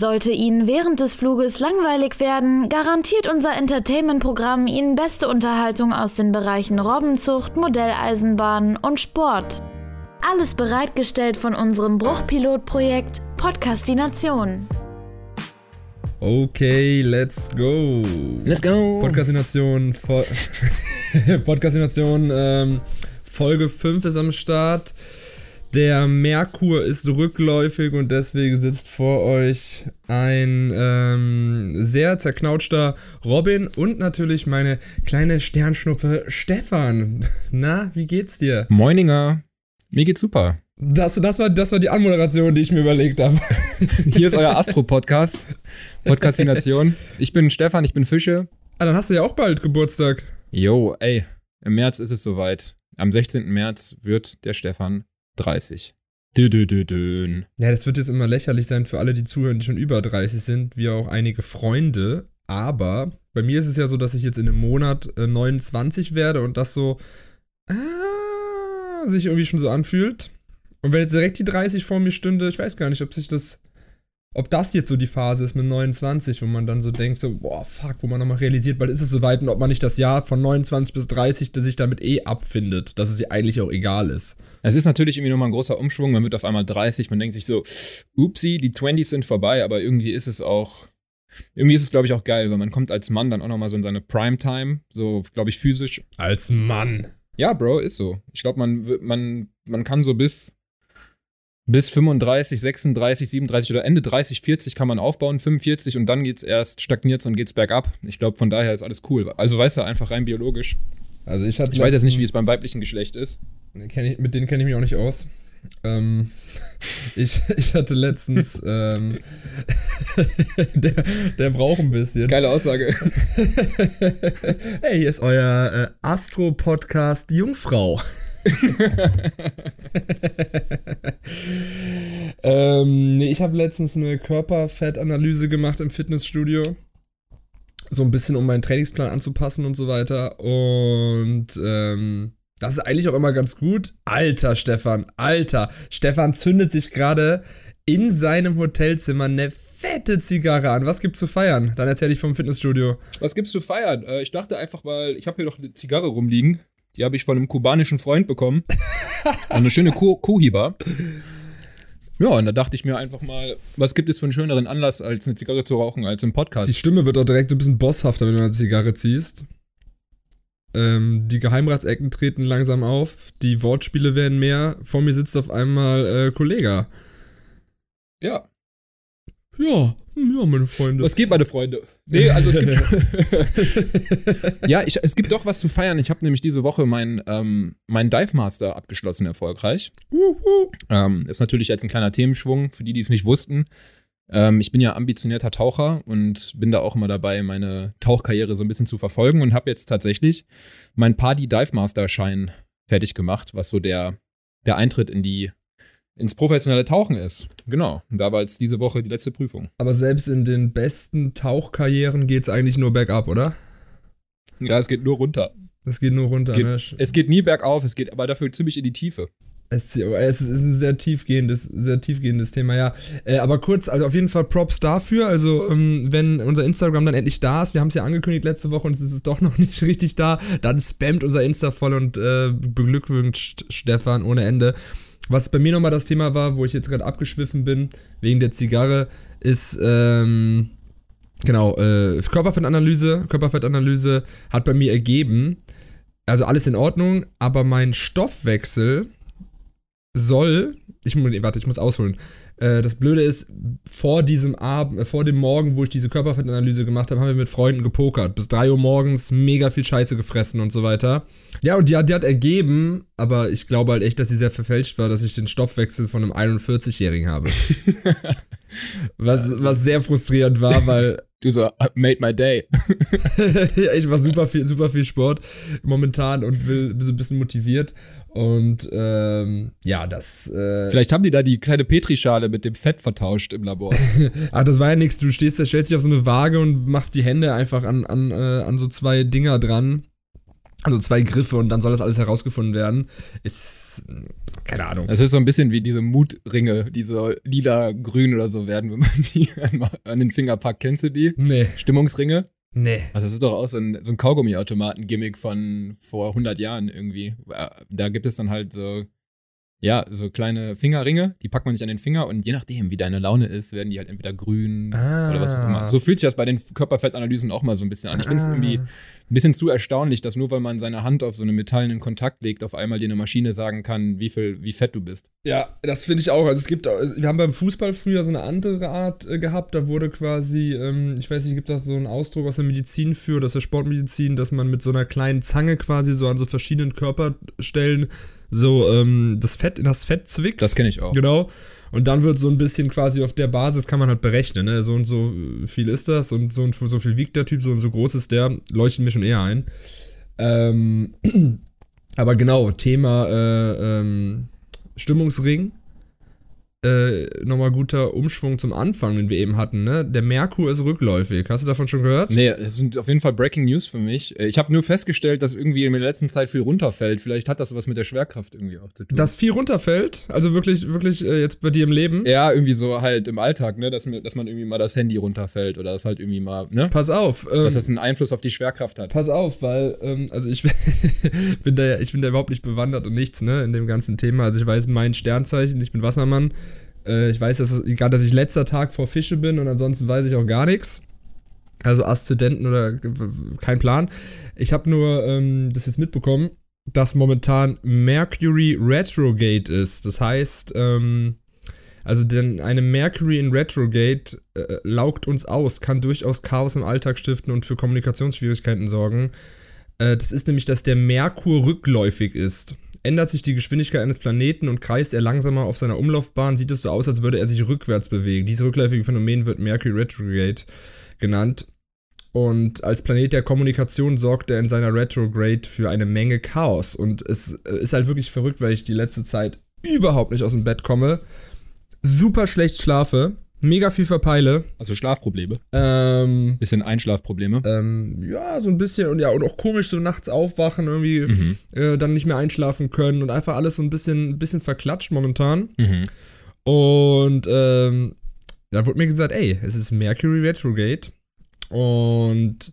Sollte Ihnen während des Fluges langweilig werden, garantiert unser Entertainment-Programm Ihnen beste Unterhaltung aus den Bereichen Robbenzucht, Modelleisenbahn und Sport. Alles bereitgestellt von unserem Bruchpilotprojekt Podcastination. Okay, let's go. Let's go. Podcastination, Podcastination, ähm, Folge 5 ist am Start. Der Merkur ist rückläufig und deswegen sitzt vor euch ein ähm, sehr zerknautschter Robin und natürlich meine kleine Sternschnuppe Stefan. Na, wie geht's dir? Moininger. Mir geht's super. Das, das, war, das war die Anmoderation, die ich mir überlegt habe. Hier ist euer Astro-Podcast. Podcastination. Ich bin Stefan, ich bin Fische. Ah, dann hast du ja auch bald Geburtstag. Jo, ey. Im März ist es soweit. Am 16. März wird der Stefan 30. Dö, dö, dö, dö. Ja, das wird jetzt immer lächerlich sein für alle, die zuhören, die schon über 30 sind, wie auch einige Freunde. Aber bei mir ist es ja so, dass ich jetzt in einem Monat äh, 29 werde und das so ah, sich irgendwie schon so anfühlt. Und wenn jetzt direkt die 30 vor mir stünde, ich weiß gar nicht, ob sich das, ob das jetzt so die Phase ist mit 29, wo man dann so denkt, so, boah, fuck, wo man nochmal realisiert, bald ist es soweit und ob man nicht das Jahr von 29 bis 30 sich damit eh abfindet, dass es ihr eigentlich auch egal ist. Es ist natürlich irgendwie nochmal ein großer Umschwung. Man wird auf einmal 30, man denkt sich so, upsie, die 20s sind vorbei, aber irgendwie ist es auch, irgendwie ist es, glaube ich, auch geil, weil man kommt als Mann dann auch nochmal so in seine Primetime, so, glaube ich, physisch. Als Mann. Ja, Bro, ist so. Ich glaube, man, man, man kann so bis, bis 35, 36, 37 oder Ende 30, 40 kann man aufbauen, 45 und dann geht's erst, stagniert's und geht's bergab. Ich glaube, von daher ist alles cool. Also weißt du, einfach rein biologisch. Also ich hatte Ich weiß jetzt nicht, wie es beim weiblichen Geschlecht ist. ich, mit denen kenne ich mich auch nicht aus. Ähm, ich, ich hatte letztens, ähm, der, der braucht ein bisschen. Geile Aussage. hey, hier ist euer äh, Astro-Podcast Jungfrau. ähm, ich habe letztens eine Körperfettanalyse gemacht im Fitnessstudio. So ein bisschen, um meinen Trainingsplan anzupassen und so weiter. Und ähm, das ist eigentlich auch immer ganz gut. Alter, Stefan, Alter. Stefan zündet sich gerade in seinem Hotelzimmer eine fette Zigarre an. Was gibt's zu feiern? Dann erzähl ich vom Fitnessstudio. Was gibt's zu feiern? Äh, ich dachte einfach mal, ich habe hier doch eine Zigarre rumliegen. Die habe ich von einem kubanischen Freund bekommen. eine schöne Ku- Kuhiba. Ja, und da dachte ich mir einfach mal, was gibt es für einen schöneren Anlass, als eine Zigarre zu rauchen, als im Die Podcast? Stimme wird auch direkt so ein bisschen bosshafter, wenn du eine Zigarre ziehst. Ähm, die Geheimratsecken treten langsam auf, die Wortspiele werden mehr. Vor mir sitzt auf einmal äh, Kollega. Ja. Ja, hm, ja, meine Freunde. Was geht, meine Freunde? Nee, also es gibt schon. ja, ich, es gibt doch was zu feiern. Ich habe nämlich diese Woche meinen ähm, mein Dive Master abgeschlossen, erfolgreich. Wuhu. Ähm, ist natürlich jetzt ein kleiner Themenschwung, für die, die es nicht wussten. Ähm, ich bin ja ambitionierter Taucher und bin da auch immer dabei, meine Tauchkarriere so ein bisschen zu verfolgen und habe jetzt tatsächlich meinen Party Dive Master Schein fertig gemacht, was so der, der Eintritt in die, ins professionelle Tauchen ist. Genau. Da war jetzt diese Woche die letzte Prüfung. Aber selbst in den besten Tauchkarrieren geht's eigentlich nur bergab, oder? Ja, es geht nur runter. Das geht nur runter, Es geht, ne? es geht nie bergauf, es geht aber dafür ziemlich in die Tiefe. Es, es ist ein sehr tiefgehendes, sehr tiefgehendes Thema, ja. Äh, aber kurz, also auf jeden Fall Props dafür. Also, ähm, wenn unser Instagram dann endlich da ist, wir haben es ja angekündigt letzte Woche und es ist doch noch nicht richtig da, dann spammt unser Insta voll und äh, beglückwünscht Stefan ohne Ende. Was bei mir nochmal das Thema war, wo ich jetzt gerade abgeschwiffen bin, wegen der Zigarre, ist, ähm, genau, äh, Körperfettanalyse. Körperfettanalyse hat bei mir ergeben, also alles in Ordnung, aber mein Stoffwechsel soll, ich warte, ich muss ausholen. Äh, das Blöde ist, vor diesem Abend, äh, vor dem Morgen, wo ich diese Körperfettanalyse gemacht habe, haben wir mit Freunden gepokert. Bis 3 Uhr morgens mega viel Scheiße gefressen und so weiter. Ja, und die, hat- die hat ergeben, aber ich glaube halt echt, dass sie sehr verfälscht war, dass ich den Stoffwechsel von einem 41-Jährigen habe. was, was sehr frustrierend war, weil Du so, "I made my day. ja, ich war super viel, super viel Sport momentan und will so ein bisschen motiviert. Und ähm, ja, das. Äh, Vielleicht haben die da die kleine Petrischale mit dem Fett vertauscht im Labor. ah, das war ja nichts. Du stehst, da stellst dich auf so eine Waage und machst die Hände einfach an, an, äh, an so zwei Dinger dran. Also zwei Griffe und dann soll das alles herausgefunden werden. Ist, keine Ahnung. Das ist so ein bisschen wie diese Mutringe, die so lila-grün oder so werden, wenn man die an den Finger packt. Kennst du die? Nee. Stimmungsringe? Nee. Also das ist doch auch so ein, so ein Kaugummi-Automaten-Gimmick von vor 100 Jahren irgendwie. Da gibt es dann halt so, ja, so kleine Fingerringe, die packt man sich an den Finger und je nachdem, wie deine Laune ist, werden die halt entweder grün Ah. oder was auch immer. So fühlt sich das bei den Körperfettanalysen auch mal so ein bisschen an. Ich finde es Ah. irgendwie bisschen zu erstaunlich, dass nur weil man seine Hand auf so einen metallenen Kontakt legt, auf einmal dir eine Maschine sagen kann, wie viel, wie fett du bist. Ja, das finde ich auch. Also es gibt, auch- wir haben beim Fußball früher so eine andere Art äh, gehabt. Da wurde quasi, ähm, ich weiß nicht, gibt da so einen Ausdruck aus der Medizin für, aus der Sportmedizin, dass man mit so einer kleinen Zange quasi so an so verschiedenen Körperstellen so ähm, das Fett in das Fett zwickt. Das kenne ich auch. Genau. Und dann wird so ein bisschen quasi auf der Basis kann man halt berechnen, ne? So und so viel ist das und so und so viel wiegt der Typ, so und so groß ist der, leuchtet mir schon eher ein. Ähm, aber genau, Thema äh, ähm, Stimmungsring. Äh, nochmal guter Umschwung zum Anfang, den wir eben hatten, ne? Der Merkur ist rückläufig. Hast du davon schon gehört? Nee, es sind auf jeden Fall Breaking News für mich. Äh, Ich habe nur festgestellt, dass irgendwie in der letzten Zeit viel runterfällt. Vielleicht hat das was mit der Schwerkraft irgendwie auch zu tun. Dass viel runterfällt, also wirklich, wirklich äh, jetzt bei dir im Leben. ja, irgendwie so halt im Alltag, ne, dass, dass man irgendwie mal das Handy runterfällt oder das halt irgendwie mal, ne? Pass auf. Ähm, Dass das einen Einfluss auf die Schwerkraft hat. Pass auf, weil, ähm, also ich bin da ja, ich bin da überhaupt nicht bewandert und nichts, ne, in dem ganzen Thema. Also ich weiß mein Sternzeichen, ich bin Wassermann. Äh, ich weiß, dass gerade, dass ich letzter Tag vor Fische bin und ansonsten weiß ich auch gar nichts. Also Aszendenten oder kein Plan. Ich habe nur ähm, das jetzt mitbekommen, dass momentan Mercury Retrograde ist. Das heißt, ähm, also denn eine Mercury in Retrograde äh, laugt uns aus, kann durchaus Chaos im Alltag stiften und für Kommunikationsschwierigkeiten sorgen. Äh, das ist nämlich, dass der Merkur rückläufig ist. Ändert sich die Geschwindigkeit eines Planeten und kreist er langsamer auf seiner Umlaufbahn, sieht es so aus, als würde er sich rückwärts bewegen. Dieses rückläufige Phänomen wird Mercury Retrograde genannt. Und als Planet der Kommunikation sorgt er in seiner Retrograde für eine Menge Chaos. Und es äh, ist halt wirklich verrückt, weil ich die letzte Zeit überhaupt nicht aus dem Bett komme. Super schlecht schlafe, mega viel verpeile. Also Schlafprobleme. Ähm, Bisschen Einschlafprobleme. ähm, ja, so ein bisschen und ja, und auch komisch so nachts aufwachen, irgendwie Mhm. äh, dann nicht mehr einschlafen können und einfach alles so ein bisschen, ein bisschen verklatscht momentan. Mhm. Und ähm, da wurde mir gesagt, ey, es ist Mercury Retrograde. Und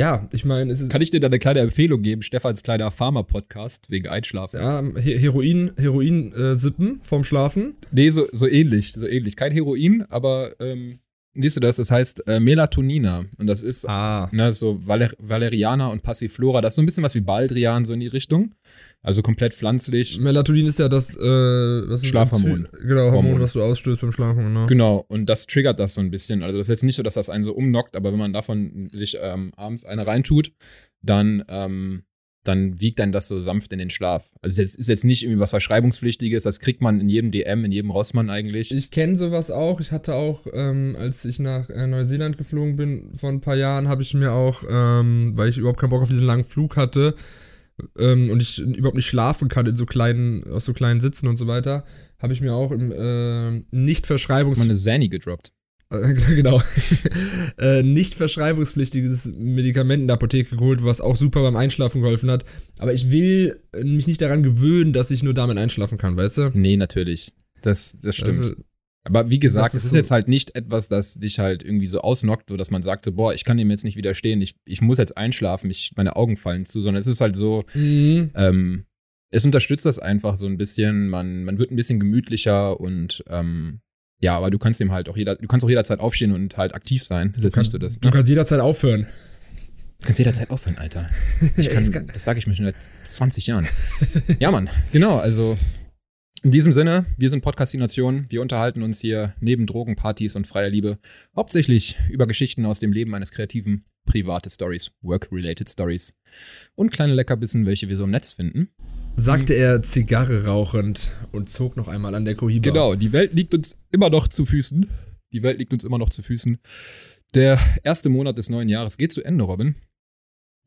ja, ich meine, es ist Kann ich dir da eine kleine Empfehlung geben? Stefans kleiner Pharma-Podcast wegen Einschlafen. ja, He- Heroin, Heroin äh, sippen vorm Schlafen. Nee, so, so ähnlich, so ähnlich. Kein Heroin, aber ähm, siehst du das? Das heißt äh, Melatonina. Und das ist Ah. ne, so Valer Valeriana und Passiflora. Das ist so ein bisschen was wie Baldrian, so in die Richtung. Also komplett pflanzlich. Melatonin ist ja das, äh, was ist Schlafhormon. das? Genau, Hormon, Hormon. was du ausstößt beim Schlafen, genau. Genau, und das triggert das so ein bisschen. Also das ist jetzt nicht so, dass das einen so umnockt, aber wenn man davon sich ähm, abends eine reintut, dann, ähm, dann wiegt dann das so sanft in den Schlaf. Also es ist jetzt nicht irgendwie was Verschreibungspflichtiges, das kriegt man in jedem DM, in jedem Rossmann eigentlich. Ich kenne sowas auch. Ich hatte auch, ähm, als ich nach äh, Neuseeland geflogen bin vor ein paar Jahren, habe ich mir auch, ähm, weil ich überhaupt keinen Bock auf diesen langen Flug hatte ähm, und ich überhaupt nicht schlafen kann in so kleinen, auf so kleinen Sitzen und so weiter, habe ich mir auch im äh, nicht verschreibungs man eine Sani gedroppt. genau äh, nicht verschreibungspflichtiges Medikament in der Apotheke geholt, was auch super beim Einschlafen geholfen hat. Aber ich will mich nicht daran gewöhnen, dass ich nur damit einschlafen kann, weißt du? Nee, natürlich. Das, das stimmt. Also, Aber wie gesagt, ist es ist so- jetzt halt nicht etwas, das dich halt irgendwie so ausnockt, so dass man sagt, so, boah, ich kann dem jetzt nicht widerstehen, ich, ich muss jetzt einschlafen, ich, meine Augen fallen zu, sondern es ist halt so, mhm. ähm, es unterstützt das einfach so ein bisschen, man, man wird ein bisschen gemütlicher und ähm, ja, aber du kannst dem halt auch jeder, du kannst auch jederzeit aufstehen und halt aktiv sein. Das nicht so das. Du Ne? kannst jederzeit aufhören. Du kannst jederzeit aufhören, Alter. Ich kann- kann, das sage ich mir schon seit 20 Jahren. ja, Mann, genau, also in diesem Sinne, wir sind Podcastination. Wir unterhalten uns hier neben Drogenpartys und freier Liebe hauptsächlich über Geschichten aus dem Leben eines Kreativen, private Stories, work-related Stories und kleine Leckerbissen, welche wir so im Netz finden. Sagte er Zigarre rauchend und zog noch einmal an der Kohiba. Genau, die Welt liegt uns immer noch zu Füßen. Die Welt liegt uns immer noch zu Füßen. Der erste Monat des neuen Jahres geht zu Ende, Robin.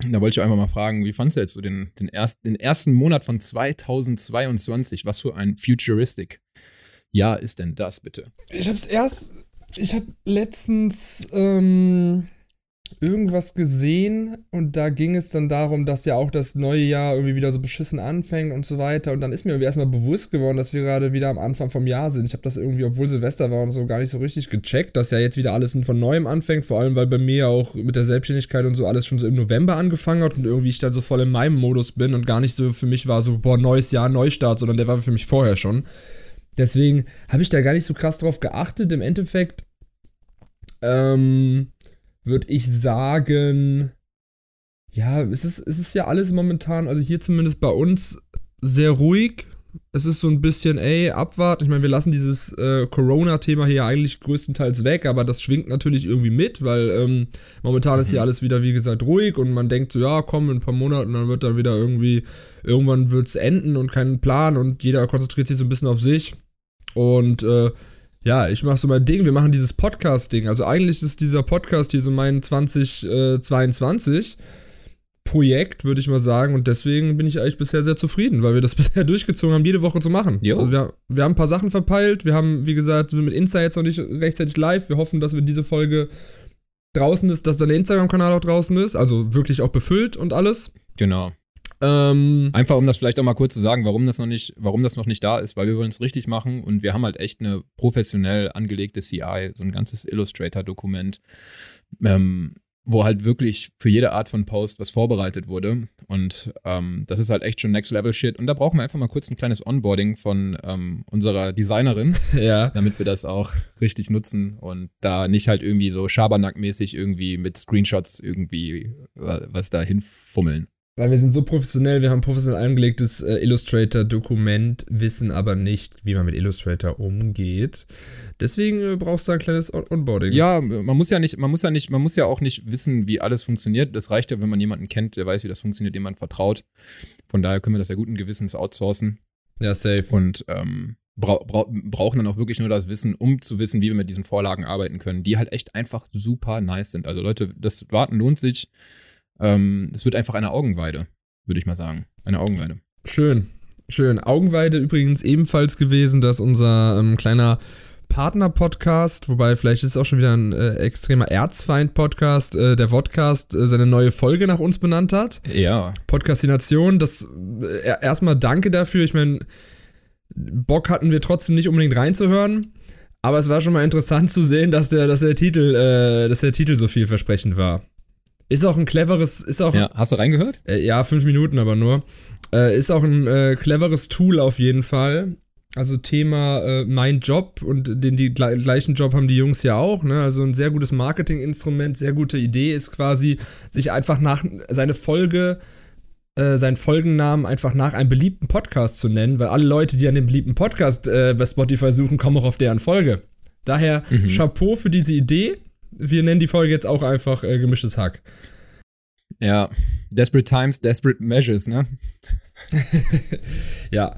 Da wollte ich einfach mal fragen, wie fandst du jetzt so den, den, erst, den ersten Monat von 2022? Was für ein futuristic Jahr ist denn das, bitte? Ich hab's erst, ich hab letztens, ähm, irgendwas gesehen und da ging es dann darum, dass ja auch das neue Jahr irgendwie wieder so beschissen anfängt und so weiter. Und dann ist mir irgendwie erstmal bewusst geworden, dass wir gerade wieder am Anfang vom Jahr sind. Ich habe das irgendwie, obwohl Silvester war und so, gar nicht so richtig gecheckt, dass ja jetzt wieder alles von neuem anfängt. Vor allem, weil bei mir auch mit der Selbstständigkeit und so alles schon so im November angefangen hat und irgendwie ich dann so voll in meinem Modus bin und gar nicht so für mich war so, boah, neues Jahr, Neustart, sondern der war für mich vorher schon. Deswegen habe ich da gar nicht so krass drauf geachtet. Im Endeffekt, ähm, würde ich sagen, ja, es ist, es ist ja alles momentan, also hier zumindest bei uns, sehr ruhig. Es ist so ein bisschen, ey, abwarten. Ich meine, wir lassen dieses äh, Corona-Thema hier eigentlich größtenteils weg, aber das schwingt natürlich irgendwie mit, weil ähm, momentan mhm. ist hier alles wieder, wie gesagt, ruhig und man denkt so, ja, komm, in ein paar Monaten, dann wird da wieder irgendwie, irgendwann wird es enden und keinen Plan und jeder konzentriert sich so ein bisschen auf sich. Und äh, ja, ich mache so mein Ding. Wir machen dieses Podcast-Ding. Also eigentlich ist dieser Podcast hier so mein 2022 Projekt, würde ich mal sagen. Und deswegen bin ich eigentlich bisher sehr zufrieden, weil wir das bisher durchgezogen haben, jede Woche zu machen. Also wir, wir, haben ein paar Sachen verpeilt. Wir haben, wie gesagt, mit Insta jetzt noch nicht rechtzeitig live. Wir hoffen, dass wir diese Folge draußen ist, dass dann der Instagram-Kanal auch draußen ist. Also wirklich auch befüllt und alles. Genau. Ähm, Einfach um das vielleicht auch mal kurz zu sagen, warum das noch nicht, warum das noch nicht da ist, weil wir wollen es richtig machen und wir haben halt echt eine professionell angelegte CI, so ein ganzes Illustrator-Dokument, ähm, wo halt wirklich für jede Art von Post was vorbereitet wurde. Und ähm, das ist halt echt schon Next-Level-Shit. Und da brauchen wir einfach mal kurz ein kleines Onboarding von ähm, unserer Designerin, ja. damit wir das auch richtig nutzen und da nicht halt irgendwie so Schabernack-mäßig irgendwie mit Screenshots irgendwie äh, was da hinfummeln. Weil wir sind so professionell, wir haben professionell angelegtes äh, Illustrator-Dokument, wissen aber nicht, wie man mit Illustrator umgeht. Deswegen äh, brauchst du ein kleines On Onboarding. Ja, man muss ja nicht, man muss ja nicht, man muss ja auch nicht wissen, wie alles funktioniert. Das reicht ja, wenn man jemanden kennt, der weiß, wie das funktioniert, dem man vertraut. Von daher können wir das ja guten Gewissens outsourcen. Ja, safe. Und ähm, bra bra brauchen dann auch wirklich nur das Wissen, um zu wissen, wie wir mit diesen Vorlagen arbeiten können, die halt echt einfach super nice sind. Also Leute, das Warten lohnt sich. Ähm, es wird einfach eine Augenweide, würde ich mal sagen. Eine Augenweide. Schön, schön. Augenweide übrigens ebenfalls gewesen, dass unser ähm, kleiner Partner-Podcast, wobei vielleicht ist es auch schon wieder ein äh, extremer Erzfeind-Podcast, äh, der Vodcast äh, seine neue Folge nach uns benannt hat. Ja. Podcastination, das äh, erstmal danke dafür. Ich meine, Bock hatten wir trotzdem nicht unbedingt reinzuhören. Aber es war schon mal interessant zu sehen, dass der, dass der Titel, äh, dass der Titel so vielversprechend war. Ist auch ein cleveres, ist auch. Ja, hast du reingehört? Äh, ja, fünf Minuten aber nur. Äh, ist auch ein äh, cleveres Tool auf jeden Fall. Also Thema äh, mein Job und den die gleichen Job haben die Jungs ja auch. Ne? Also ein sehr gutes Marketinginstrument, sehr gute Idee ist quasi, sich einfach nach seine Folge, äh, seinen Folgennamen einfach nach einem beliebten Podcast zu nennen, weil alle Leute, die an dem beliebten Podcast äh, bei Spotify suchen, kommen auch auf deren Folge. Daher mhm. Chapeau für diese Idee wir nennen die Folge jetzt auch einfach äh, gemischtes Hack. Ja, Desperate Times, Desperate Measures, ne? ja.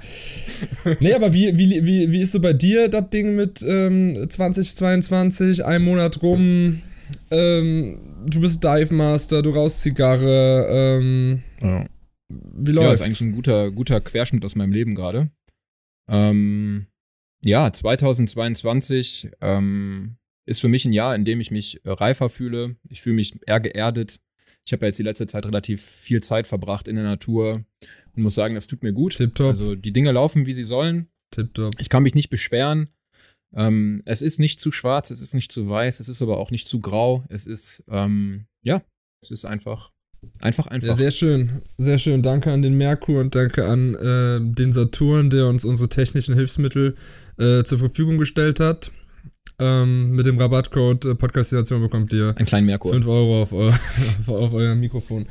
Nee, aber wie, wie, wie, wie ist so bei dir das Ding mit ähm, 2022, ein Monat rum, ähm, du bist Dive Master, du rauchst Zigarre, ähm, ja. wie läuft's? Ja, ist eigentlich ein guter, guter Querschnitt aus meinem Leben gerade. Ähm, ja, 2022, ähm, ist für mich ein Jahr, in dem ich mich äh, reifer fühle. Ich fühle mich eher geerdet. Ich habe ja jetzt die letzte Zeit relativ viel Zeit verbracht in der Natur und muss sagen, das tut mir gut. Tipptopp. Also die Dinge laufen, wie sie sollen. Tipptopp. Ich kann mich nicht beschweren. Ähm, es ist nicht zu schwarz, es ist nicht zu weiß, es ist aber auch nicht zu grau. Es ist, ähm, ja, es ist einfach, einfach, einfach. Ja, sehr schön, sehr schön. Danke an den Merkur und danke an äh, den Saturn, der uns unsere technischen Hilfsmittel äh, zur Verfügung gestellt hat. Ähm, mit dem Rabattcode äh, Podcastination bekommt ihr einen kleinen Merkur. 5 Euro auf, euer, auf euer Mikrofon.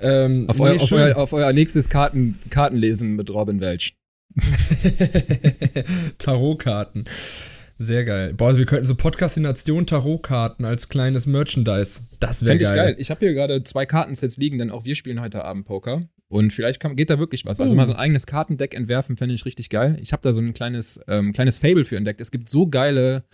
Ähm, auf, nee, euer, auf, euer, auf, euer, nächstes Karten, Kartenlesen mit Robin Welch. Tarotkarten. Sehr geil. Boah, wir könnten so Podcastination Tarotkarten als kleines Merchandise. Das wäre geil. ich geil. Ich habe hier gerade zwei Kartensets liegen, denn auch wir spielen heute Abend Poker. Und vielleicht kann, geht da wirklich was. Also mal so ein eigenes Kartendeck entwerfen, fände ich richtig geil. Ich habe da so ein kleines, ähm, kleines Fable für entdeckt. Es gibt so geile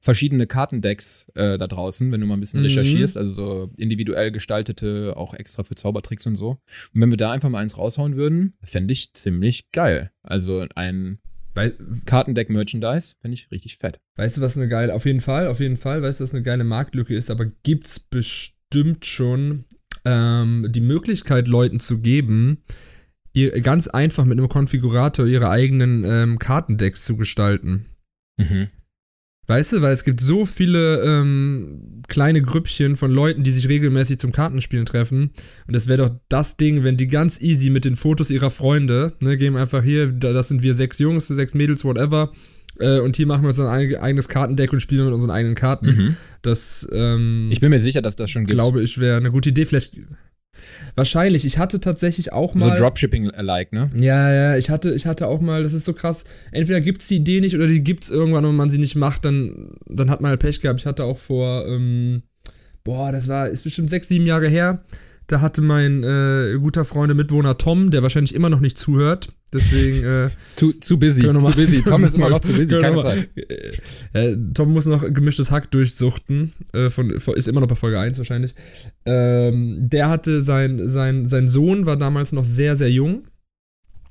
verschiedene Kartendecks äh, da draußen, wenn du mal ein bisschen mhm. recherchierst. Also so individuell gestaltete, auch extra für Zaubertricks und so. Und wenn wir da einfach mal eins raushauen würden, fände ich ziemlich geil. Also ein Kartendeck-Merchandise fände ich richtig fett. Weißt du, was eine geile, auf jeden Fall, auf jeden Fall, weißt du, was eine geile Marktlücke ist, aber gibt's bestimmt schon ähm, die Möglichkeit Leuten zu geben, ihr, ganz einfach mit einem Konfigurator ihre eigenen ähm, Kartendecks zu gestalten. Mhm. Weißt du, weil es gibt so viele ähm, kleine Grüppchen von Leuten, die sich regelmäßig zum Kartenspielen treffen. Und das wäre doch das Ding, wenn die ganz easy mit den Fotos ihrer Freunde, ne, geben einfach hier, da- das sind wir sechs Jungs, sechs Mädels, whatever. Äh, und hier machen wir uns ein eig- eigenes Kartendeck und spielen mit unseren eigenen Karten. Mhm. Das, ähm, Ich bin mir sicher, dass das schon gibt. glaube ich, wäre eine gute Idee. Vielleicht. Wahrscheinlich. Ich hatte tatsächlich auch so mal. Dropshipping-alike, ne? Ja, ja, ich hatte, ich hatte auch mal, das ist so krass, entweder gibt's die Idee nicht oder die gibt's irgendwann und wenn man sie nicht macht, dann, dann hat man halt Pech gehabt. Ich hatte auch vor, ähm, boah, das war, ist bestimmt sechs, sieben Jahre her, da hatte mein äh, guter Freund und Mitwohner Tom, der wahrscheinlich immer noch nicht zuhört, deswegen, äh, Zu, zu busy, zu mal- busy. Tom ist immer noch zu busy, keine Zeit. Äh, Tom muss noch gemischtes Hack durchsuchten. Äh, von, von, ist immer noch bei Folge 1 wahrscheinlich. Ähm, der hatte sein, sein, sein Sohn war damals noch sehr, sehr jung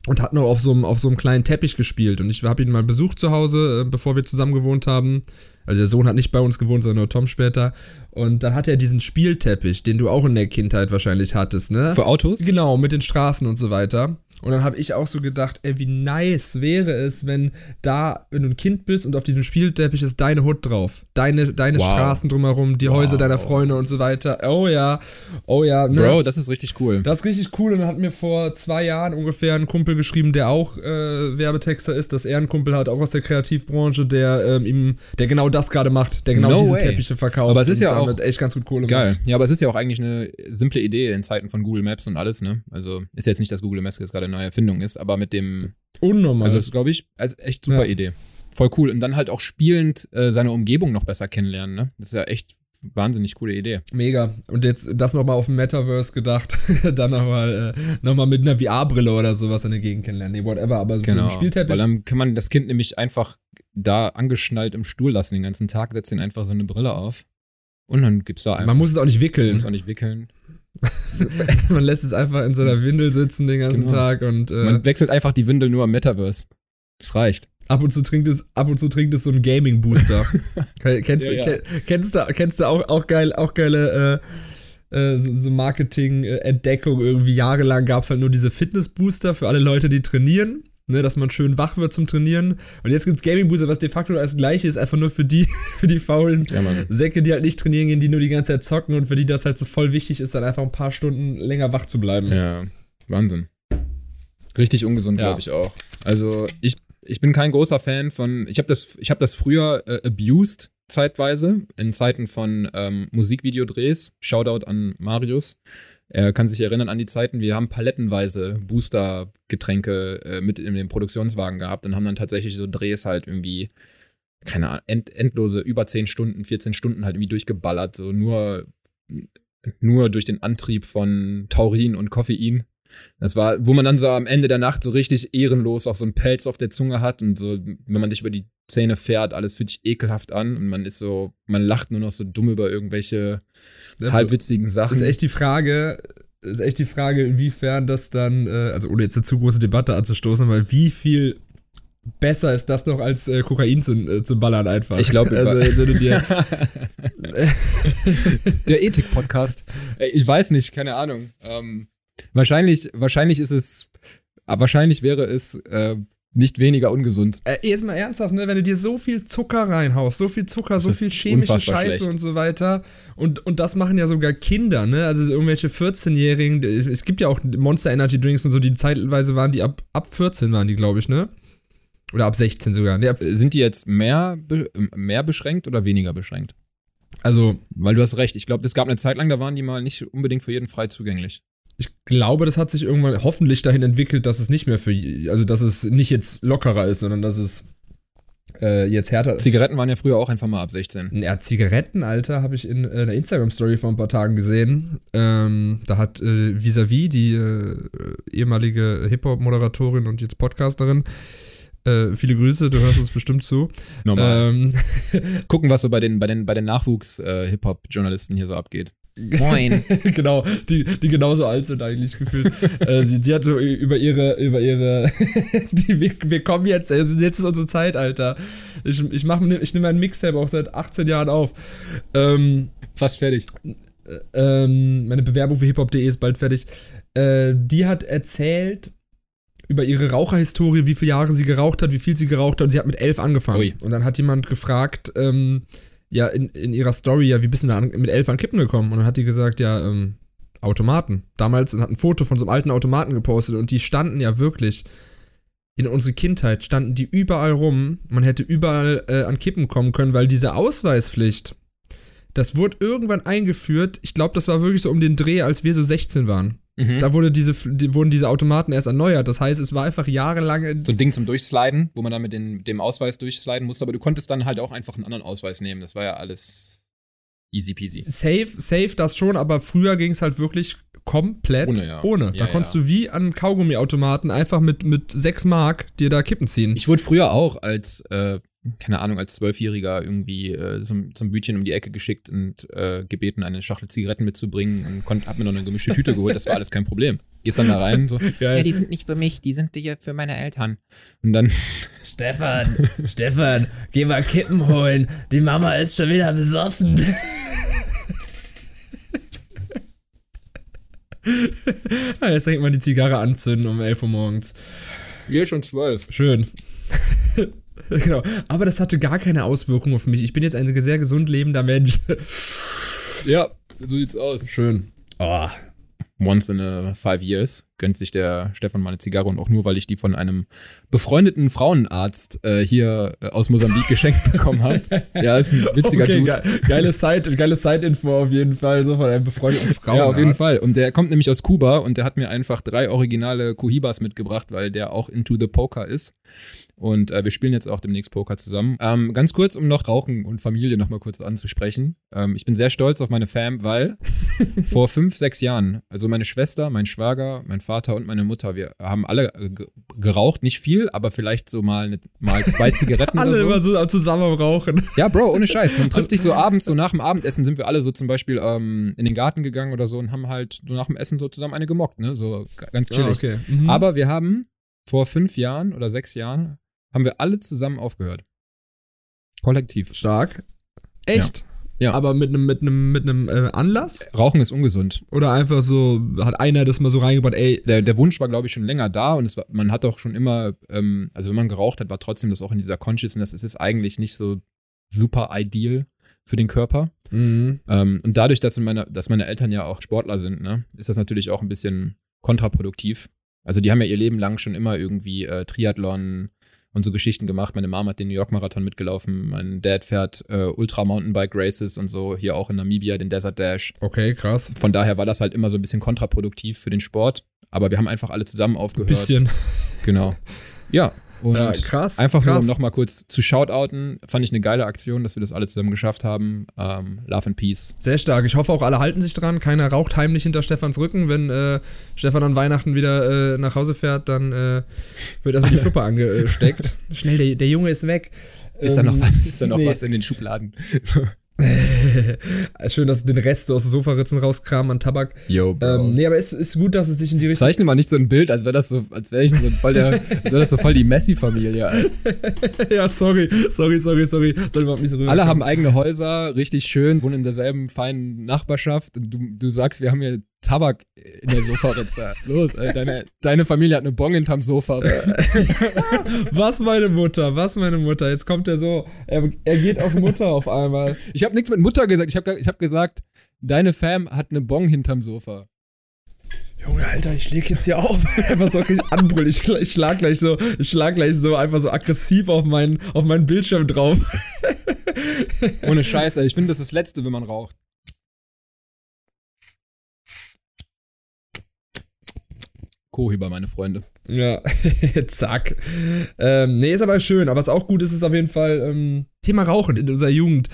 und hat noch auf so einem, auf so einem kleinen Teppich gespielt. Und ich habe ihn mal besucht zu Hause, äh, bevor wir zusammen gewohnt haben. Also der Sohn hat nicht bei uns gewohnt, sondern nur Tom später. Und dann hat er diesen Spielteppich, den du auch in der Kindheit wahrscheinlich hattest, ne? Für Autos? Genau, mit den Straßen und so weiter. Und dann habe ich auch so gedacht, ey, wie nice wäre es, wenn da, wenn du ein Kind bist und auf diesem Spielteppich ist deine Hut drauf. Deine, deine Wow. Straßen drumherum, die Häuser deiner Freunde und so weiter. Oh ja, oh ja. Ne? Bro, das ist richtig cool. Das ist richtig cool und dann hat mir vor zwei Jahren ungefähr ein Kumpel geschrieben, der auch äh, Werbetexter ist, dass er einen Kumpel hat, auch aus der Kreativbranche, der ähm, ihm, der genau das gerade macht, der genau No diese way. Teppiche verkauft. Aber es ist ja auch echt ganz gut Kohle Geil. macht. Ja, aber es ist ja auch eigentlich eine simple Idee in Zeiten von Google Maps und alles, ne? Also ist jetzt nicht, dass Google Maps jetzt gerade neue Erfindung ist, aber mit dem, Unnormal. also ist, glaube ich, als echt super Ja. Idee. Voll cool. Und dann halt auch spielend äh, seine Umgebung noch besser kennenlernen, ne? Das ist ja echt wahnsinnig coole Idee. Mega. Und jetzt das nochmal auf dem Metaverse gedacht. dann nochmal äh, noch mal mit einer VR-Brille oder sowas in der Gegend kennenlernen. Nee, whatever. Aber so Genau. ein Spielteppich. Weil dann kann man das Kind nämlich einfach da angeschnallt im Stuhl lassen den ganzen Tag, setzt ihn einfach so eine Brille auf. Und dann gibt's da einfach. man muss es auch nicht wickeln. muss auch nicht wickeln. man lässt es einfach in so einer Windel sitzen den ganzen Genau. Tag und äh, Man wechselt einfach die Windel nur am Metaverse. Das reicht. ab und zu trinkt es, ab und zu trinkt es so einen Gaming-Booster. kennst, Ja, ja. ken- kennst du, kennst du auch, auch geil, auch geile äh, äh, so, so Marketing-Entdeckung. Irgendwie jahrelang gab es halt nur diese Fitness-Booster für alle Leute, die trainieren. Ne, dass man schön wach wird zum Trainieren. Und jetzt gibt's Gaming Booster, was de facto das gleiche ist, einfach nur für die, für die faulen Ja. Säcke, die halt nicht trainieren gehen, die nur die ganze Zeit zocken und für die das halt so voll wichtig ist, dann einfach ein paar Stunden länger wach zu bleiben. Ja, Wahnsinn. Richtig ungesund, Ja. glaube ich auch. Also ich, ich bin kein großer Fan von. Ich habe das, ich hab das früher äh, abused zeitweise in Zeiten von ähm, Musikvideodrehs. Shoutout an Marius. Er kann sich erinnern an die Zeiten, wir haben palettenweise Booster-Getränke äh, mit in dem Produktionswagen gehabt und haben dann tatsächlich so Drehs halt irgendwie, keine Ahnung, end, endlose, über 10 Stunden, 14 Stunden halt irgendwie durchgeballert, so nur, nur durch den Antrieb von Taurin und Koffein. Das war, wo man dann so am Ende der Nacht so richtig ehrenlos auch so einen Pelz auf der Zunge hat und so, wenn man sich über die Zähne fährt, alles fühlt sich ekelhaft an und man ist so, man lacht nur noch so dumm über irgendwelche halbwitzigen Sachen. Ist echt die Frage, ist echt die Frage, inwiefern das dann, äh, also ohne jetzt eine zu große Debatte anzustoßen, aber wie viel besser ist das noch als äh, Kokain zu, äh, zu ballern einfach. Ich glaub, also, dir, Der Ethik-Podcast. Ich weiß nicht, keine Ahnung. Ähm, wahrscheinlich, wahrscheinlich ist es, wahrscheinlich wäre es äh, nicht weniger ungesund. äh, jetzt mal ernsthaft, ne, wenn du dir so viel Zucker reinhaust, so viel Zucker, so ist viel chemische Scheiße schlecht. und so weiter und, und das machen ja sogar Kinder, ne, also irgendwelche 14-Jährigen, es gibt ja auch Monster Energy Drinks und so, die zeitweise waren die ab, ab 14 waren die, glaube ich, ne? Oder ab 16 sogar. Ne, ab, Äh, Sind die jetzt mehr, äh, mehr beschränkt oder weniger beschränkt? also Weil du hast recht. Ich glaube, es gab eine Zeit lang, da waren die mal nicht unbedingt für jeden frei zugänglich. Ich glaube, das hat sich irgendwann hoffentlich dahin entwickelt, dass es nicht mehr für, also dass es nicht jetzt lockerer ist, sondern dass es äh, jetzt härter ist. Zigaretten waren ja früher auch einfach mal ab 16. Ja, Zigaretten, Alter, habe ich in äh, einer Instagram-Story vor ein paar Tagen gesehen. Ähm, da hat äh, Visavi, die äh, ehemalige Hip-Hop-Moderatorin und jetzt Podcasterin, äh, viele Grüße, du hörst uns bestimmt zu. Normal. Ähm, Gucken, was so bei den, bei den, bei den Nachwuchs-Hip-Hop-Journalisten hier so abgeht. Moin. genau, die, die genauso alt sind eigentlich gefühlt. äh, sie, sie hat so über ihre, über ihre, die, wir, wir kommen jetzt, also jetzt ist unsere Zeit, Alter. Ich, ich, mach, ich nehme ein Mixtape auch seit 18 Jahren auf. Ähm, Fast fertig. ähm, meine Bewerbung für hiphop.de ist bald fertig. Äh, die hat erzählt über ihre Raucherhistorie, wie viele Jahre sie geraucht hat, wie viel sie geraucht hat. Und sie hat mit elf angefangen. Ui. Und dann hat jemand gefragt, ähm, ja, in, in ihrer Story, ja, wie bist du da an, mit elf an Kippen gekommen? Und dann hat die gesagt, ja, ähm, Automaten. Damals und hat ein Foto von so einem alten Automaten gepostet und die standen ja wirklich in unserer Kindheit standen die überall rum. Man hätte überall äh, an Kippen kommen können, weil diese Ausweispflicht, das wurde irgendwann eingeführt. Ich glaube, das war wirklich so um den Dreh, als wir so 16 waren. Mhm. Da wurde diese, die, wurden diese Automaten erst erneuert. Das heißt, es war einfach jahrelang. So ein Ding zum Durchsliden, wo man dann mit den, dem Ausweis durchsliden musste, aber du konntest dann halt auch einfach einen anderen Ausweis nehmen. Das war ja alles easy peasy. Safe, safe das schon, aber früher ging es halt wirklich komplett Ohne, ja. ohne. Ja, da konntest ja. du wie an Kaugummiautomaten einfach mit, mit 6 Mark dir da Kippen ziehen. Ich wurde früher auch als, äh, keine Ahnung, als Zwölfjähriger irgendwie äh, zum, zum Bütchen um die Ecke geschickt und äh, gebeten, eine Schachtel Zigaretten mitzubringen und konnt, hab mir noch eine gemischte Tüte geholt. Das war alles kein Problem. Gehst dann da rein, so, Geil. ja, die sind nicht für mich, die sind hier für meine Eltern. Und dann, Stefan, Stefan, geh mal Kippen holen. Die Mama ist schon wieder besoffen. ah, jetzt direkt mal die Zigarre anzünden um 11 Uhr morgens. wir schon zwölf. Schön. genau. Aber das hatte gar keine Auswirkungen auf mich. Ich bin jetzt ein sehr gesund lebender Mensch. Ja, so sieht's aus. Schön. Oh. Once in a five years gönnt sich der Stefan mal eine Zigarre und auch nur, weil ich die von einem befreundeten Frauenarzt äh, hier äh, aus Mosambik geschenkt bekommen habe. Ja, ist ein witziger okay, Dude. ge geile Side, geile Side-Info auf jeden Fall, so von einem befreundeten Frauenarzt. Ja, auf jeden Fall. Und der kommt nämlich aus Kuba und der hat mir einfach drei originale Cohibas mitgebracht, weil der auch into the Poker ist. Und äh, wir spielen jetzt auch demnächst Poker zusammen. Ähm, ganz kurz, um noch Rauchen und Familie noch mal kurz anzusprechen. Ähm, ich bin sehr stolz auf meine Fam, weil vor fünf, sechs Jahren, also meine Schwester, mein Schwager, mein Vater und meine Mutter, wir haben alle ge- geraucht, nicht viel, aber vielleicht so mal, eine, mal zwei Zigaretten Alle oder so. immer so zusammen am Rauchen. Ja, Bro, ohne Scheiß. Man trifft sich so abends, so nach dem Abendessen sind wir alle so zum Beispiel ähm, in den Garten gegangen oder so und haben halt so nach dem Essen so zusammen eine gemockt, ne? So ganz chillig. okay. Mhm. Aber wir haben vor fünf Jahren oder sechs Jahren haben wir alle zusammen aufgehört. Kollektiv. Stark. Echt? Ja. Aber mit einem mit einem mit einem äh, Anlass Rauchen ist ungesund. oder einfach so hat einer das mal so reingebaut, ey, Der, der Wunsch war, glaube ich, schon länger da und es war, man hat auch schon immer, ähm, also wenn man geraucht hat, war trotzdem das auch in dieser Consciousness, es ist eigentlich nicht so super ideal für den Körper. mhm. Ähm, und dadurch, dass meine, dass meine Eltern ja auch Sportler sind, ne, ist das natürlich auch ein bisschen kontraproduktiv. Also die haben ja ihr Leben lang schon immer irgendwie äh, Triathlon und so Geschichten gemacht. Meine Mom hat den New York Marathon mitgelaufen. Mein Dad fährt äh, Ultra Mountainbike Races und so. Hier auch in Namibia den Desert Dash. okay, krass. Von daher war das halt immer so ein bisschen kontraproduktiv für den Sport. Aber wir haben einfach alle zusammen aufgehört. Bisschen. Genau. Ja. Und Ja, krass, einfach nur, krass. um nochmal kurz zu shoutouten, fand ich eine geile Aktion, dass wir das alle zusammen geschafft haben. Ähm, Love and Peace. Sehr stark. Ich hoffe auch alle halten sich dran. Keiner raucht heimlich hinter Stefans Rücken. Wenn äh, Stefan an Weihnachten wieder äh, nach Hause fährt, dann äh, wird erstmal die Fluppe angesteckt. Schnell, der, der Junge ist weg. Ist da noch, Ähm, was, ist da noch nee. was in den Schubladen? Schön, dass sie den Rest so aus den Sofaritzen rauskramen an Tabak. Yo, Bro. Ähm, nee, aber es ist gut, dass es sich in die Richtung. Zeichne mal nicht so ein Bild, als wäre das so, als wäre ich so voll der, als wäre das so voll die Messi-Familie. Ja, sorry, sorry, sorry, sorry. Soll überhaupt nicht so. Alle haben eigene Häuser, richtig schön, wohnen in derselben feinen Nachbarschaft du, du sagst, wir haben hier Tabak in der Sofaritze. Was ist los, ey? Deine, deine Familie hat eine Bong hinterm Sofa. Was meine Mutter, was meine Mutter. Jetzt kommt er so. Er, er geht auf Mutter auf einmal. Ich habe nichts mit Mutter gesagt, ich habe ich hab gesagt, deine Fam hat eine Bong hinterm Sofa. Junge, Alter, ich leg jetzt hier auf. Einfach so richtig anbrüllen. Ich, ich schlag gleich so, ich schlag gleich so einfach so aggressiv auf meinen, auf meinen Bildschirm drauf. Ohne Scheiße, ich finde, das ist das Letzte, wenn man raucht. Kohiba, meine Freunde. Ja, zack. Ähm, nee, ist aber schön. Aber was auch gut ist, ist auf jeden Fall ähm, Thema Rauchen in unserer Jugend.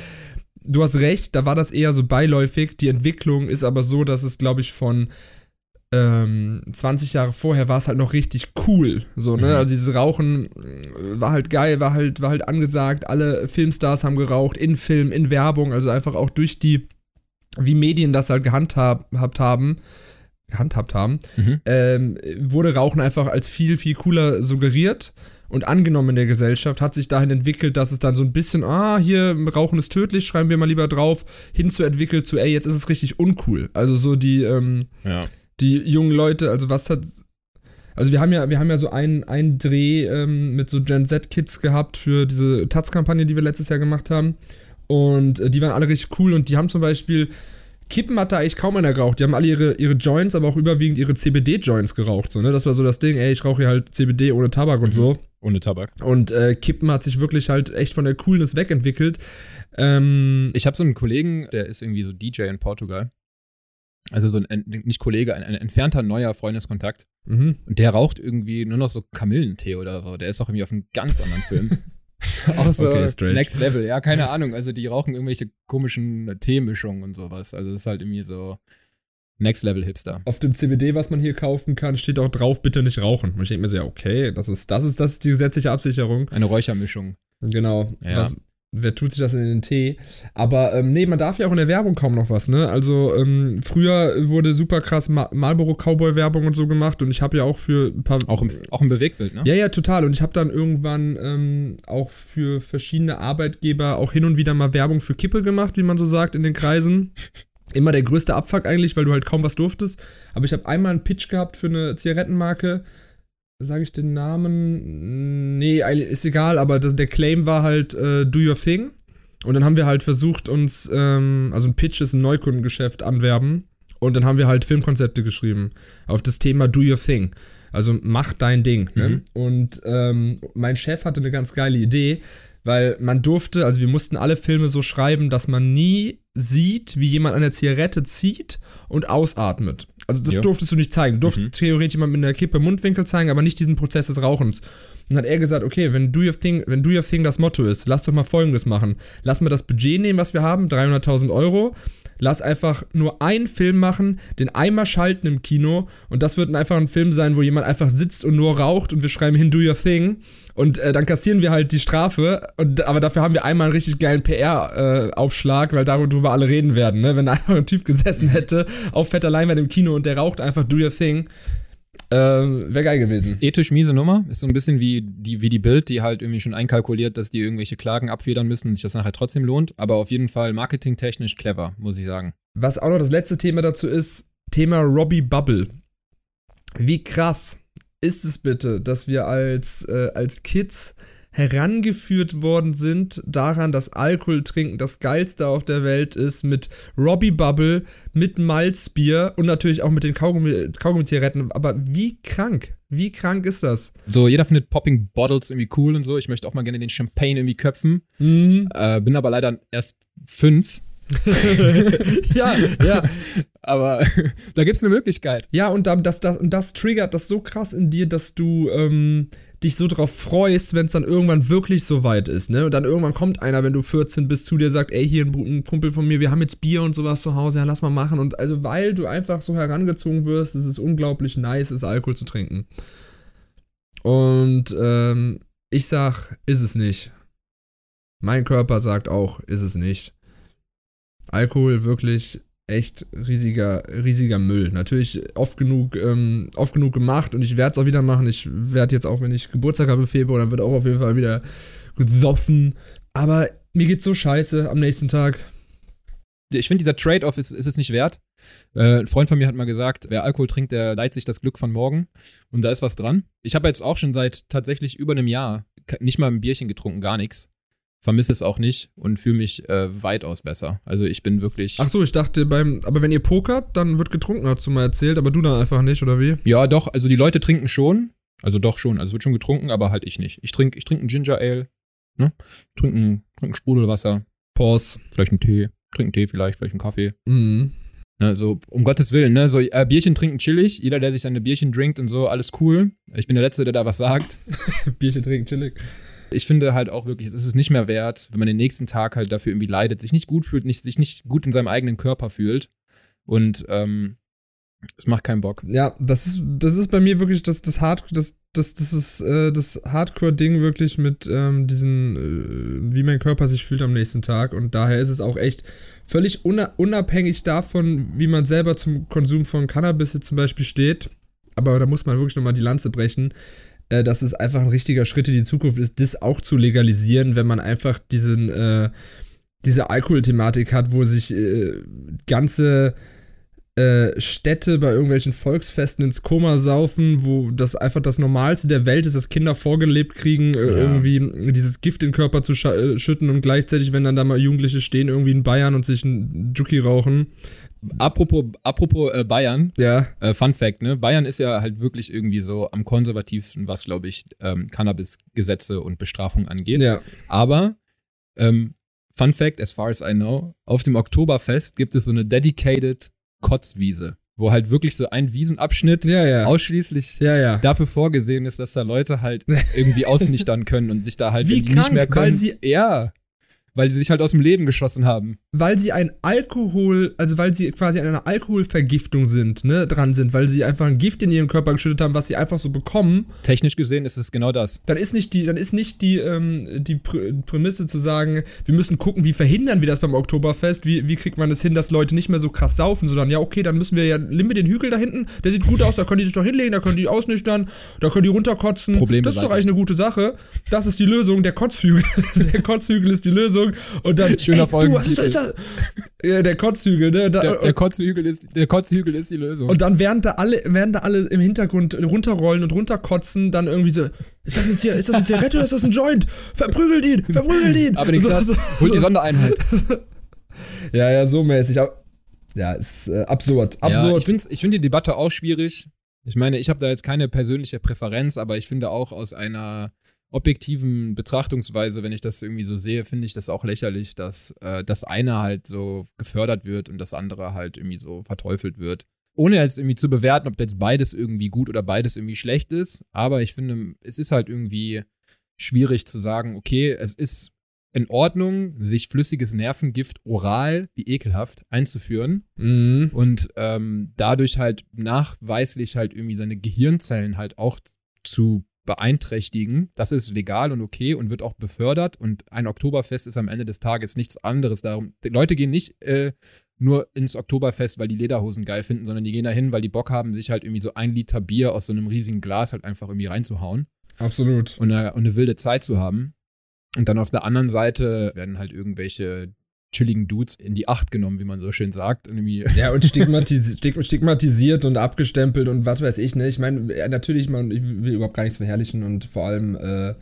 Du hast recht, da war das eher so beiläufig. Die Entwicklung ist aber so, dass es, glaube ich, von ähm, 20 Jahre vorher war es halt noch richtig cool. So, ne? Mhm. Also dieses Rauchen äh, war halt geil, war halt, war halt angesagt. Alle Filmstars haben geraucht, in Film, in Werbung, also einfach auch durch die, wie Medien das halt gehandhabt haben, gehandhabt haben, Mhm. ähm, wurde Rauchen einfach als viel, viel cooler suggeriert. und angenommen in der Gesellschaft, hat sich dahin entwickelt, dass es dann so ein bisschen, ah, hier Rauchen ist tödlich, schreiben wir mal lieber drauf, hinzu entwickelt zu, ey, jetzt ist es richtig uncool. Also so die, ähm, Ja. die jungen Leute, also was hat. Also wir haben ja, wir haben ja so einen, einen Dreh ähm, mit so Gen Z-Kids gehabt für diese Taz-Kampagne, die wir letztes Jahr gemacht haben. Und äh, die waren alle richtig cool und die haben zum Beispiel. Kippen hat da eigentlich kaum einer geraucht. Die haben alle ihre, ihre Joints, aber auch überwiegend ihre CBD-Joints geraucht. So, ne? Das war so das Ding, ey, ich rauche hier halt CBD ohne Tabak und so. Ohne Tabak. Und äh, Kippen hat sich wirklich halt echt von der Coolness wegentwickelt. Ähm, Ich habe so einen Kollegen, der ist irgendwie so DJ in Portugal. Also so ein, nicht Kollege, ein, ein entfernter neuer Freundeskontakt. mhm. Und der raucht irgendwie nur noch so Kamillentee oder so. Der ist auch irgendwie auf einem ganz anderen Film. auch so Okay. Next Level. Ja, keine Ahnung. Also die rauchen irgendwelche komischen Teemischungen und sowas. Also das ist halt irgendwie so Next Level Hipster. auf dem CBD, was man hier kaufen kann, steht auch drauf, bitte nicht rauchen. Und ich denke mir so, ja, okay, das ist, das ist, das ist die gesetzliche Absicherung. Eine Räuchermischung. Genau. Ja. Was, wer tut sich das in den Tee? Aber ähm, nee, man darf ja auch in der Werbung kaum noch was, ne? Also ähm, früher wurde super krass Ma Marlboro Cowboy Werbung und so gemacht und ich habe ja auch für ein paar Auch im, auch im Bewegtbild, ne? ja, ja, total. Und ich habe dann irgendwann ähm, auch für verschiedene Arbeitgeber auch hin und wieder mal Werbung für Kippe gemacht, wie man so sagt, in den Kreisen. Immer der größte Abfuck eigentlich, weil du halt kaum was durftest. Aber ich habe einmal einen Pitch gehabt für eine Zigarettenmarke. Sage ich den Namen? Nee, ist egal, aber das, der Claim war halt äh, Do Your Thing. Und dann haben wir halt versucht, uns, ähm, also ein Pitch ist ein Neukundengeschäft anwerben. Und dann haben wir halt Filmkonzepte geschrieben auf das Thema Do Your Thing. Also mach dein Ding. Ne? Mhm. Und ähm, mein Chef hatte eine ganz geile Idee, weil man durfte, also wir mussten alle Filme so schreiben, dass man nie sieht, wie jemand an der Zigarette zieht und ausatmet. Also das Ja. durftest du nicht zeigen. Du durftest Mhm. theoretisch jemand mit einer Kippe im Mundwinkel zeigen, aber nicht diesen Prozess des Rauchens. Und dann hat er gesagt, okay, wenn Do Your Thing, wenn Do Your Thing das Motto ist, lass doch mal folgendes machen. Lass mal das Budget nehmen, was wir haben, 300.000 Euro. Lass einfach nur einen Film machen, den einmal schalten im Kino und das wird einfach ein Film sein, wo jemand einfach sitzt und nur raucht und wir schreiben hin Do Your Thing und äh, dann kassieren wir halt die Strafe und aber dafür haben wir einmal einen richtig geilen PR-Aufschlag, weil darüber alle reden werden, ne? Wenn einfach ein Typ gesessen hätte auf fetter Leinwand im Kino und der raucht einfach Do Your Thing, ähm, wäre geil gewesen. Ethisch miese Nummer. Ist so ein bisschen wie die, wie die Bild, die halt irgendwie schon einkalkuliert, dass die irgendwelche Klagen abfedern müssen und sich das nachher trotzdem lohnt. Aber auf jeden Fall marketingtechnisch clever, muss ich sagen. Was auch noch das letzte Thema dazu ist, Thema Robbie Bubble. Wie krass ist es bitte, dass wir als, äh, als Kids herangeführt worden sind daran, dass Alkohol trinken das geilste auf der Welt ist, mit Robbie Bubble, mit Malzbier und natürlich auch mit den Kaugummi- Kaugummi-Zigaretten. Aber wie krank, wie krank ist das? So, jeder findet Popping Bottles irgendwie cool und so. Ich möchte auch mal gerne den Champagne irgendwie köpfen. Mhm. Äh, bin aber leider erst fünf. ja, ja. Aber da gibt's eine Möglichkeit. Ja, und das, das, und das triggert das so krass in dir, dass du ähm, dich so drauf freust, wenn es dann irgendwann wirklich so weit ist, ne? Und dann irgendwann kommt einer, wenn du 14 bist, zu dir sagt, ey, hier ein, ein Kumpel von mir, wir haben jetzt Bier und sowas zu Hause, ja, lass mal machen. Und also, weil du einfach so herangezogen wirst, ist es unglaublich nice, ist Alkohol zu trinken. Und ähm, ich sag, ist es nicht. Mein Körper sagt auch, ist es nicht. Alkohol wirklich echt riesiger, riesiger Müll. Natürlich oft genug, ähm, oft genug gemacht und ich werde es auch wieder machen. Ich werde jetzt auch, wenn ich Geburtstag habe Februar, dann wird auch auf jeden Fall wieder gesoffen. Aber mir geht's so scheiße am nächsten Tag. Ich finde, dieser Trade-off ist, ist es nicht wert. Äh, ein Freund von mir hat mal gesagt, wer Alkohol trinkt, der leiht sich das Glück von morgen. Und da ist was dran. Ich habe jetzt auch schon seit tatsächlich über einem Jahr nicht mal ein Bierchen getrunken, gar nichts. Vermisse es auch nicht und fühle mich äh, weitaus besser. Also ich bin wirklich. Ach so, ich dachte beim, aber wenn ihr pokert, dann wird getrunken, hast du mal erzählt, aber du dann einfach nicht, oder wie? Ja, doch, also die Leute trinken schon. Also doch schon, also wird schon getrunken, aber halt ich nicht. Ich trinke ich trink ein Ginger Ale, ne? Ich trinke ein, trink ein Sprudelwasser, Pause. vielleicht einen Tee, trinke einen Tee vielleicht, vielleicht einen Kaffee. Mhm. Ne, so, um Gottes Willen, ne? So, äh, Bierchen trinken chillig. Jeder, der sich seine Bierchen trinkt und so, alles cool. Ich bin der Letzte, der da was sagt. Bierchen trinken, chillig. Ich finde halt auch wirklich, es ist es nicht mehr wert, wenn man den nächsten Tag halt dafür irgendwie leidet, sich nicht gut fühlt, nicht, sich nicht gut in seinem eigenen Körper fühlt. Und ähm, es macht keinen Bock. Ja, das ist, das ist bei mir wirklich das, das Hard, das, das, das ist äh, das Hardcore-Ding wirklich mit ähm, diesen, äh, wie mein Körper sich fühlt am nächsten Tag. Und daher ist es auch echt völlig una unabhängig davon, wie man selber zum Konsum von Cannabis jetzt zum Beispiel steht. Aber da muss man wirklich nochmal die Lanze brechen. Äh, dass es einfach ein richtiger Schritt in die Zukunft ist, das auch zu legalisieren, wenn man einfach diesen, äh, diese Alkoholthematik hat, wo sich äh, ganze äh, Städte bei irgendwelchen Volksfesten ins Koma saufen, wo das einfach das Normalste der Welt ist, dass Kinder vorgelebt kriegen, äh, Ja. irgendwie dieses Gift in den Körper zu äh, schütten und gleichzeitig, wenn dann da mal Jugendliche stehen, irgendwie in Bayern und sich einen Juki rauchen. Apropos, apropos äh, Bayern, Ja, äh, Fun Fact, ne? Bayern ist ja halt wirklich irgendwie so am konservativsten, was, glaube ich, ähm, Cannabis-Gesetze und Bestrafung angeht. ja. Aber, ähm, Fun Fact, as far as I know, auf dem Oktoberfest gibt es so eine dedicated Kotzwiese, wo halt wirklich so ein Wiesenabschnitt Ja, ja. ausschließlich Ja, dafür vorgesehen ist, dass da Leute halt irgendwie ausnüchtern können und sich da halt Wie krank, nicht mehr können. weil sie- ja, weil sie sich halt aus dem Leben geschossen haben. weil sie ein Alkohol, also weil sie quasi an einer Alkoholvergiftung sind, ne, dran sind, weil sie einfach ein Gift in ihren Körper geschüttet haben, was sie einfach so bekommen, Technisch gesehen ist es genau das. dann ist nicht die, dann ist nicht die, ähm, die Prä Prämisse zu sagen, wir müssen gucken, wie verhindern wir das beim Oktoberfest, wie, wie kriegt man das hin, dass Leute nicht mehr so krass saufen, sondern ja, okay, dann müssen wir ja, nimm mir den Hügel da hinten, der sieht gut aus, da können die sich doch hinlegen, da können die ausnüchtern, da können die runterkotzen. Problem das ist doch eigentlich eine gute Sache. Das ist die Lösung, der Kotzhügel. der Kotzhügel ist die Lösung. Und dann, Schöner das? Ja, der Kotzhügel, ne? Da, Der, der, Kotzhügel ist, der Kotzhügel ist die Lösung. und dann während da alle, während da alle im Hintergrund runterrollen und runterkotzen, dann irgendwie so, ist das eine, ist das eine Zigarette oder ist das ein Joint? Verprügelt ihn, verprügelt ihn. Aber den So- Knast, so- holt die Sondereinheit. Ja, ja, so mäßig. Aber, ja, ist äh, absurd. Ja, Absurd. ich finde ich find die Debatte auch schwierig. Ich meine, ich habe da jetzt keine persönliche Präferenz, aber ich finde auch aus einer objektiven Betrachtungsweise, wenn ich das irgendwie so sehe, finde ich das auch lächerlich, dass äh, das eine halt so gefördert wird und das andere halt irgendwie so verteufelt wird. Ohne jetzt irgendwie zu bewerten, ob jetzt beides irgendwie gut oder beides irgendwie schlecht ist, aber ich finde, es ist halt irgendwie schwierig zu sagen, okay, es ist in Ordnung, sich flüssiges Nervengift oral, wie ekelhaft, einzuführen mhm. und ähm, dadurch halt nachweislich halt irgendwie seine Gehirnzellen halt auch zu beeinträchtigen. Das ist legal und okay und wird auch befördert und ein Oktoberfest ist am Ende des Tages nichts anderes. Darum, die Leute gehen nicht äh, nur ins Oktoberfest, weil die Lederhosen geil finden, sondern die gehen dahin, weil die Bock haben, sich halt irgendwie so ein Liter Bier aus so einem riesigen Glas halt einfach irgendwie reinzuhauen Absolut. und eine, und eine wilde Zeit zu haben. Und dann auf der anderen Seite werden halt irgendwelche chilligen Dudes in die Acht genommen, wie man so schön sagt. Und Ja, und stigmatis stig- stigmatisiert und abgestempelt und was weiß ich, ne? Ich meine, natürlich, man, ich will überhaupt gar nichts verherrlichen und vor allem äh,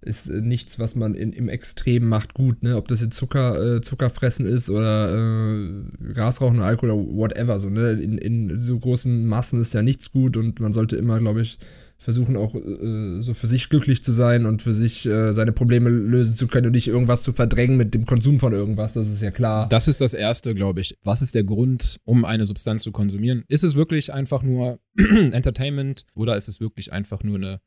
ist nichts, was man in, im Extrem macht, gut, ne? Ob das jetzt Zucker, äh, Zuckerfressen ist oder äh, Grasrauchen, Alkohol oder whatever, so, ne? In, in so großen Massen ist ja nichts gut und man sollte immer, glaube ich, versuchen auch äh, so für sich glücklich zu sein und für sich äh, seine Probleme lösen zu können und nicht irgendwas zu verdrängen mit dem Konsum von irgendwas, das ist ja klar. Das ist das Erste, glaube ich. Was ist der Grund, um eine Substanz zu konsumieren? Ist es wirklich einfach nur Entertainment oder ist es wirklich einfach nur eine,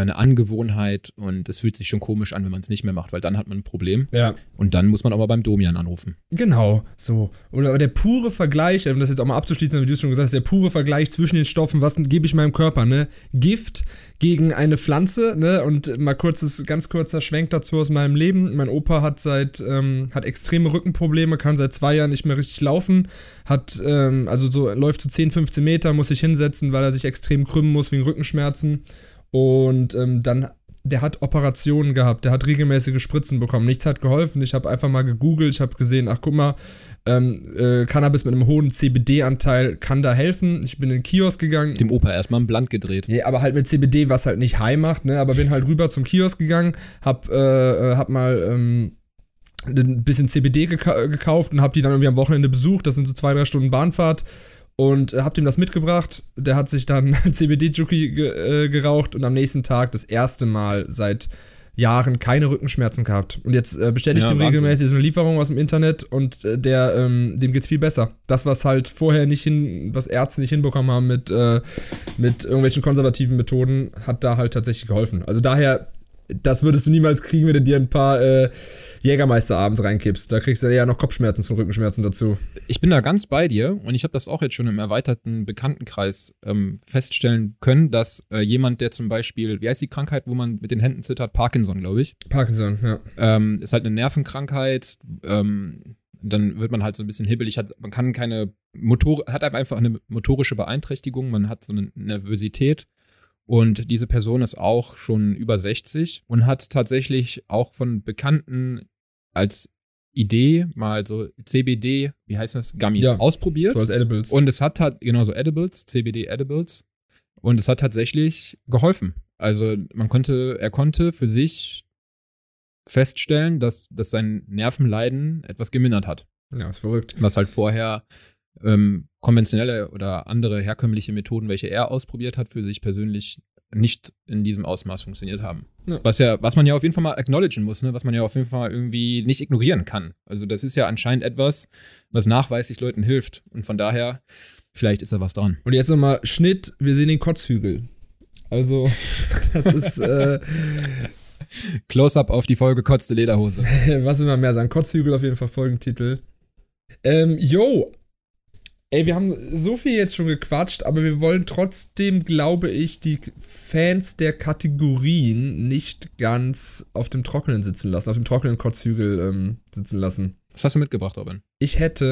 eine Angewohnheit und es fühlt sich schon komisch an, wenn man es nicht mehr macht, weil dann hat man ein Problem ja. und dann muss man aber beim Domian anrufen. Genau, so. Oder der pure Vergleich, um das jetzt auch mal abzuschließen, wie du es schon gesagt hast, der pure Vergleich zwischen den Stoffen, was gebe ich meinem Körper, ne? Gift gegen eine Pflanze, ne? Und mal kurzes, ganz kurzer Schwenk dazu aus meinem Leben. Mein Opa hat seit, ähm, hat extreme Rückenprobleme, kann seit zwei Jahren nicht mehr richtig laufen, hat, ähm, also so, läuft zu 10, 15 Meter, muss sich hinsetzen, weil er sich extrem krümmen muss wegen Rückenschmerzen. Und ähm, dann der hat Operationen gehabt, der hat regelmäßige Spritzen bekommen. Nichts hat geholfen. Ich habe einfach mal gegoogelt, ich habe gesehen, ach guck mal, ähm, äh, Cannabis mit einem hohen CBD-Anteil kann da helfen. Ich bin in den Kiosk gegangen. Dem Opa erstmal ein Blunt gedreht. Nee, aber halt mit CBD, was halt nicht high macht, ne? Aber bin halt rüber zum Kiosk gegangen, hab, äh, äh, hab mal ähm, ein bisschen CBD geka gekauft und hab die dann irgendwie am Wochenende besucht. Das sind so zwei, drei Stunden Bahnfahrt. Und äh, hab dem das mitgebracht. Der hat sich dann CBD-Juki ge äh, geraucht und am nächsten Tag das erste Mal seit Jahren keine Rückenschmerzen gehabt. Und jetzt äh, bestelle ich Ja, Wahnsinn. regelmäßig so eine Lieferung aus dem Internet und äh, der, ähm, dem geht's viel besser. Das, was halt vorher nicht hin, was Ärzte nicht hinbekommen haben mit, äh, mit irgendwelchen konservativen Methoden, hat da halt tatsächlich geholfen. Also daher, das würdest du niemals kriegen, wenn du dir ein paar äh, Jägermeister abends reinkippst. Da kriegst du eher noch Kopfschmerzen und Rückenschmerzen dazu. Ich bin da ganz bei dir und ich habe das auch jetzt schon im erweiterten Bekanntenkreis ähm, feststellen können, dass äh, jemand, der zum Beispiel, wie heißt die Krankheit, wo man mit den Händen zittert? Parkinson, glaube ich. Parkinson, ja. Ähm, ist halt eine Nervenkrankheit. Ähm, dann wird man halt so ein bisschen hibbelig. Hat, man kann keine Motor, hat einfach eine motorische Beeinträchtigung. Man hat so eine Nervosität Und diese Person ist auch schon über 60 und hat tatsächlich auch von Bekannten als Idee mal so CBD, wie heißt das, Gummies Ja, ausprobiert. So als Edibles. Und es hat halt, genau so Edibles, CBD Edibles. Und es hat tatsächlich geholfen. Also man konnte, er konnte für sich feststellen, dass, dass sein Nervenleiden etwas gemindert hat. ja, ist verrückt. Was halt vorher ähm, konventionelle oder andere herkömmliche Methoden, welche er ausprobiert hat, für sich persönlich nicht in diesem Ausmaß funktioniert haben. Ja. Was ja, was man ja auf jeden Fall mal acknowledgen muss, ne? was man ja auf jeden Fall irgendwie nicht ignorieren kann. Also das ist ja anscheinend etwas, was nachweislich Leuten hilft. Und von daher, vielleicht ist da was dran. Und jetzt nochmal Schnitt, wir sehen den Kotzhügel. Also, das ist, äh, Close-up auf die Folge Kotzte Lederhose. was will man mehr sagen? Kotzhügel auf jeden Fall Folgentitel. Ähm, yo. Ey, wir haben so viel jetzt schon gequatscht, aber wir wollen trotzdem, glaube ich, die Fans der Kategorien nicht ganz auf dem Trockenen sitzen lassen, auf dem trockenen Kotzhügel ähm, sitzen lassen. Was hast du mitgebracht, Robin? Ich hätte.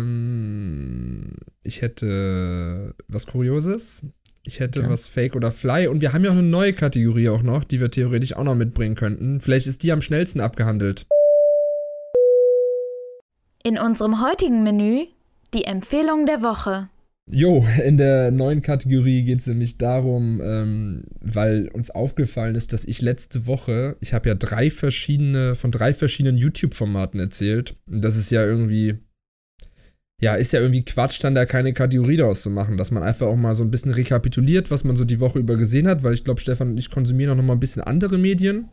ähm, Ich hätte was Kurioses. Ich hätte Okay. was Fake oder Fly. Und wir haben ja auch eine neue Kategorie auch noch, die wir theoretisch auch noch mitbringen könnten. Vielleicht ist die am schnellsten abgehandelt. In unserem heutigen Menü die Empfehlung der Woche. Jo, in der neuen Kategorie geht es nämlich darum, ähm, weil uns aufgefallen ist, dass ich letzte Woche, ich habe ja drei verschiedene, von drei verschiedenen YouTube-Formaten erzählt. Und das ist ja irgendwie, ja, ist ja irgendwie Quatsch, dann da keine Kategorie daraus zu machen, dass man einfach auch mal so ein bisschen rekapituliert, was man so die Woche über gesehen hat, weil ich glaube, Stefan und ich konsumieren auch noch mal ein bisschen andere Medien.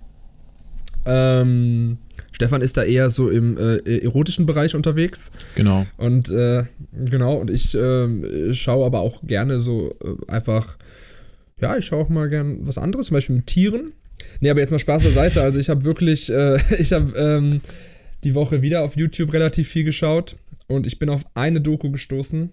Ähm, Stefan ist da eher so im äh, erotischen Bereich unterwegs. Genau. Und äh, genau, und ich ähm, schaue aber auch gerne so äh, einfach, ja, ich schaue auch mal gern was anderes, zum Beispiel mit Tieren. Nee, aber jetzt mal Spaß beiseite. Also ich habe wirklich, äh, ich habe ähm, die Woche wieder auf YouTube relativ viel geschaut und ich bin auf eine Doku gestoßen.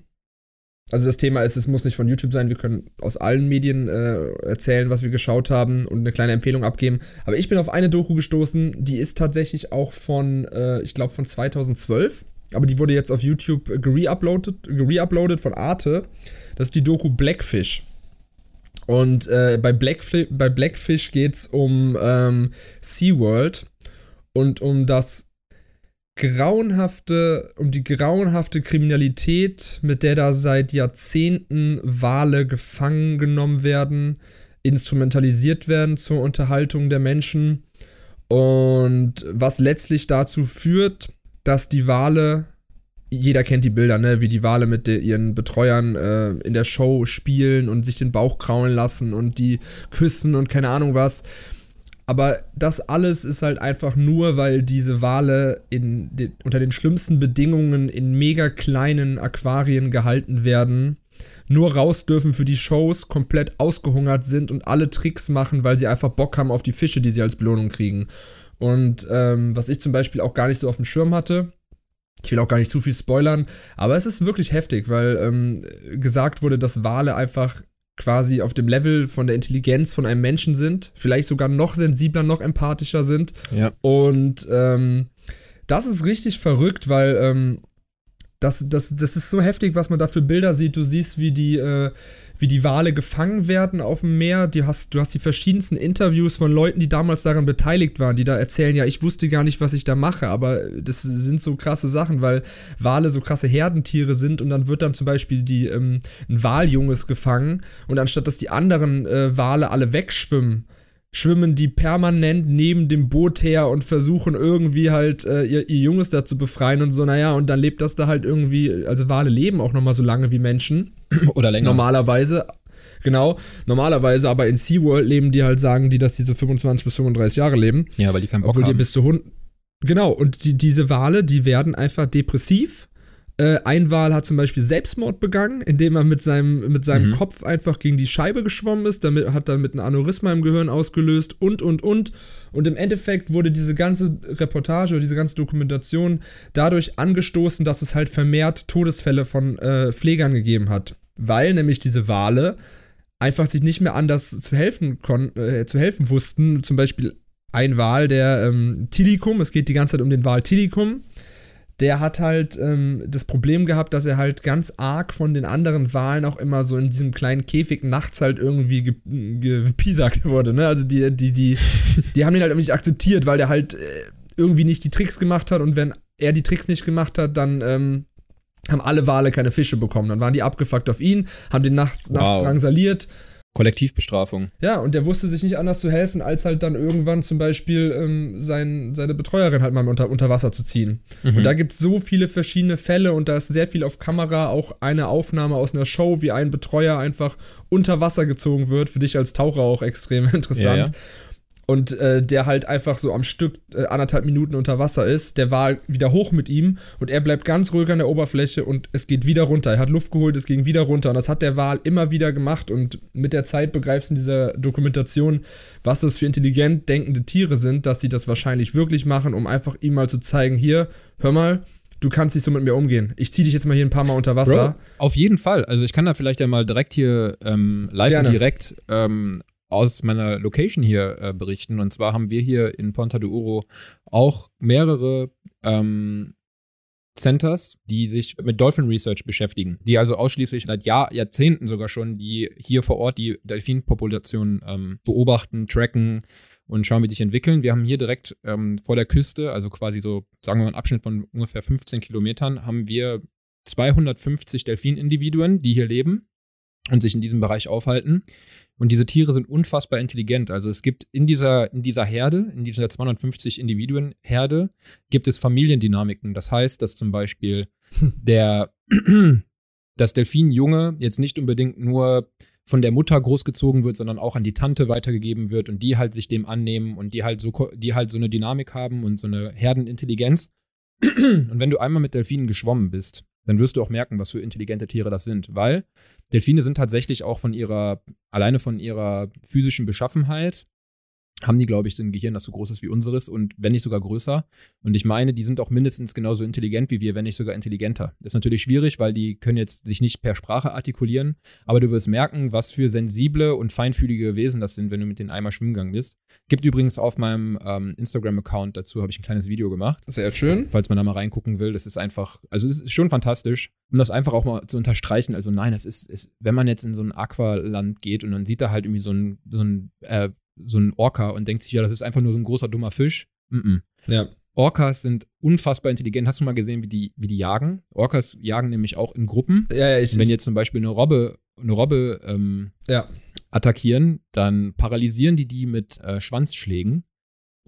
Also das Thema ist, es muss nicht von YouTube sein, wir können aus allen Medien äh, erzählen, was wir geschaut haben und eine kleine Empfehlung abgeben. Aber ich bin auf eine Doku gestoßen, die ist tatsächlich auch von, äh, ich glaube von 2012, aber die wurde jetzt auf YouTube gereuploadet, gereuploadet von Arte. Das ist die Doku Blackfish. Und äh, bei, Blackfi bei Blackfish geht es um ähm, SeaWorld und um das grauenhafte, um die grauenhafte Kriminalität, mit der da seit Jahrzehnten Wale gefangen genommen werden, instrumentalisiert werden zur Unterhaltung der Menschen und was letztlich dazu führt, dass die Wale, jeder kennt die Bilder, ne, wie die Wale mit de, ihren Betreuern äh, in der Show spielen und sich den Bauch kraulen lassen und die küssen und keine Ahnung was. Aber das alles ist halt einfach nur, weil diese Wale in den, unter den schlimmsten Bedingungen in mega kleinen Aquarien gehalten werden, nur raus dürfen für die Shows, komplett ausgehungert sind und alle Tricks machen, weil sie einfach Bock haben auf die Fische, die sie als Belohnung kriegen. Und ähm, was ich zum Beispiel auch gar nicht so auf dem Schirm hatte, ich will auch gar nicht zu viel spoilern, aber es ist wirklich heftig, weil ähm, gesagt wurde, dass Wale einfach quasi auf dem Level von der Intelligenz von einem Menschen sind, vielleicht sogar noch sensibler, noch empathischer sind. Ja. Und ähm, das ist richtig verrückt, weil ähm, das, das, das ist so heftig, was man da für Bilder sieht. Du siehst, wie die, äh, wie die Wale gefangen werden auf dem Meer. Du hast, du hast die verschiedensten Interviews von Leuten, die damals daran beteiligt waren, die da erzählen, ja, ich wusste gar nicht, was ich da mache, aber das sind so krasse Sachen, weil Wale so krasse Herdentiere sind und dann wird dann zum Beispiel die, ähm, ein Waljunges gefangen und anstatt dass die anderen äh, Wale alle wegschwimmen, schwimmen die permanent neben dem Boot her und versuchen irgendwie halt äh, ihr, ihr Junges da zu befreien und so, naja, und dann lebt das da halt irgendwie, also Wale leben auch nochmal so lange wie Menschen. Oder länger. Normalerweise, genau, normalerweise, aber in SeaWorld leben die halt, sagen die, dass die so 25 bis 35 Jahre leben. Ja, weil die keinen Bock Obwohl die haben. bis zu Hund. Genau, und die, diese Wale, die werden einfach depressiv. Äh, ein Wal hat zum Beispiel Selbstmord begangen, indem er mit seinem, mit seinem Mhm. Kopf einfach gegen die Scheibe geschwommen ist, damit hat dann mit einem Aneurysma im Gehirn ausgelöst und und und. Und im Endeffekt wurde diese ganze Reportage oder diese ganze Dokumentation dadurch angestoßen, dass es halt vermehrt Todesfälle von äh, Pflegern gegeben hat. Weil nämlich diese Wale einfach sich nicht mehr anders zu helfen konnten, äh, zu helfen wussten. Zum Beispiel ein Wal, der ähm, Tilikum, es geht die ganze Zeit um den Wal Tilikum, der hat halt ähm, das Problem gehabt, dass er halt ganz arg von den anderen Wahlen auch immer so in diesem kleinen Käfig nachts halt irgendwie gepiesackt wurde, ne? Also die, die, die, die haben ihn halt irgendwie nicht akzeptiert, weil der halt äh, irgendwie nicht die Tricks gemacht hat und wenn er die Tricks nicht gemacht hat, dann ähm, haben alle Wale keine Fische bekommen. Dann waren die abgefuckt auf ihn, haben den nachts, wow. nachts drangsaliert Kollektivbestrafung. Ja, und der wusste sich nicht anders zu helfen, als halt dann irgendwann zum Beispiel ähm, sein, seine Betreuerin halt mal unter, unter Wasser zu ziehen. Mhm. Und da gibt es so viele verschiedene Fälle und da ist sehr viel auf Kamera, auch eine Aufnahme aus einer Show, wie ein Betreuer einfach unter Wasser gezogen wird. Für dich als Taucher auch extrem interessant. Ja, ja und äh, der halt einfach so am Stück äh, anderthalb Minuten unter Wasser ist. Der war wieder hoch mit ihm und er bleibt ganz ruhig an der Oberfläche und es geht wieder runter. Er hat Luft geholt, es ging wieder runter und das hat der Wal immer wieder gemacht und mit der Zeit begreifst du in dieser Dokumentation, was das für intelligent denkende Tiere sind, dass die das wahrscheinlich wirklich machen, um einfach ihm mal zu zeigen, hier, hör mal, du kannst nicht so mit mir umgehen. Ich zieh dich jetzt mal hier ein paar Mal unter Wasser. Bro, auf jeden Fall. Also ich kann da vielleicht ja mal direkt hier ähm, live Gerne. und direkt ähm, aus meiner Location hier äh, berichten. Und zwar haben wir hier in Ponta de Uro auch mehrere ähm, Centers, die sich mit Dolphin Research beschäftigen, die also ausschließlich seit Jahr, Jahrzehnten sogar schon, die hier vor Ort die Delfinpopulation ähm, beobachten, tracken und schauen, wie sich entwickeln. Wir haben hier direkt ähm, vor der Küste, also quasi so, sagen wir mal, einen Abschnitt von ungefähr 15 Kilometern, haben wir 250 Delfinindividuen, die hier leben und sich in diesem Bereich aufhalten. Und diese Tiere sind unfassbar intelligent. Also es gibt in dieser, in dieser Herde, in dieser 250 Individuen Herde, gibt es Familiendynamiken. Das heißt, dass zum Beispiel der, das Delfinjunge jetzt nicht unbedingt nur von der Mutter großgezogen wird, sondern auch an die Tante weitergegeben wird und die halt sich dem annehmen und die halt so, die halt so eine Dynamik haben und so eine Herdenintelligenz. Und wenn du einmal mit Delfinen geschwommen bist, dann wirst du auch merken, was für intelligente Tiere das sind. Weil Delfine sind tatsächlich auch von ihrer, alleine von ihrer physischen Beschaffenheit haben die, glaube ich, so ein Gehirn, das so groß ist wie unseres und wenn nicht sogar größer. Und ich meine, die sind auch mindestens genauso intelligent wie wir, wenn nicht sogar intelligenter. Das ist natürlich schwierig, weil die können jetzt sich nicht per Sprache artikulieren, aber du wirst merken, was für sensible und feinfühlige Wesen das sind, wenn du mit denen einmal schwimmen gegangen bist. Gibt übrigens auf meinem ähm, Instagram-Account dazu, habe ich ein kleines Video gemacht. Sehr schön. Falls man da mal reingucken will, das ist einfach, also es ist schon fantastisch, um das einfach auch mal zu unterstreichen. Also nein, das ist, ist wenn man jetzt in so ein Aqualand geht und dann sieht da halt irgendwie so ein, so ein äh, so ein Orca und denkt sich, ja, das ist einfach nur so ein großer, dummer Fisch. Mm -mm. Ja. Orcas sind unfassbar intelligent. Hast du mal gesehen, wie die, wie die jagen? Orcas jagen nämlich auch in Gruppen. Ja, ja, ich, Wenn jetzt zum Beispiel eine Robbe, eine Robbe ähm, ja. attackieren, dann paralysieren die die mit äh, Schwanzschlägen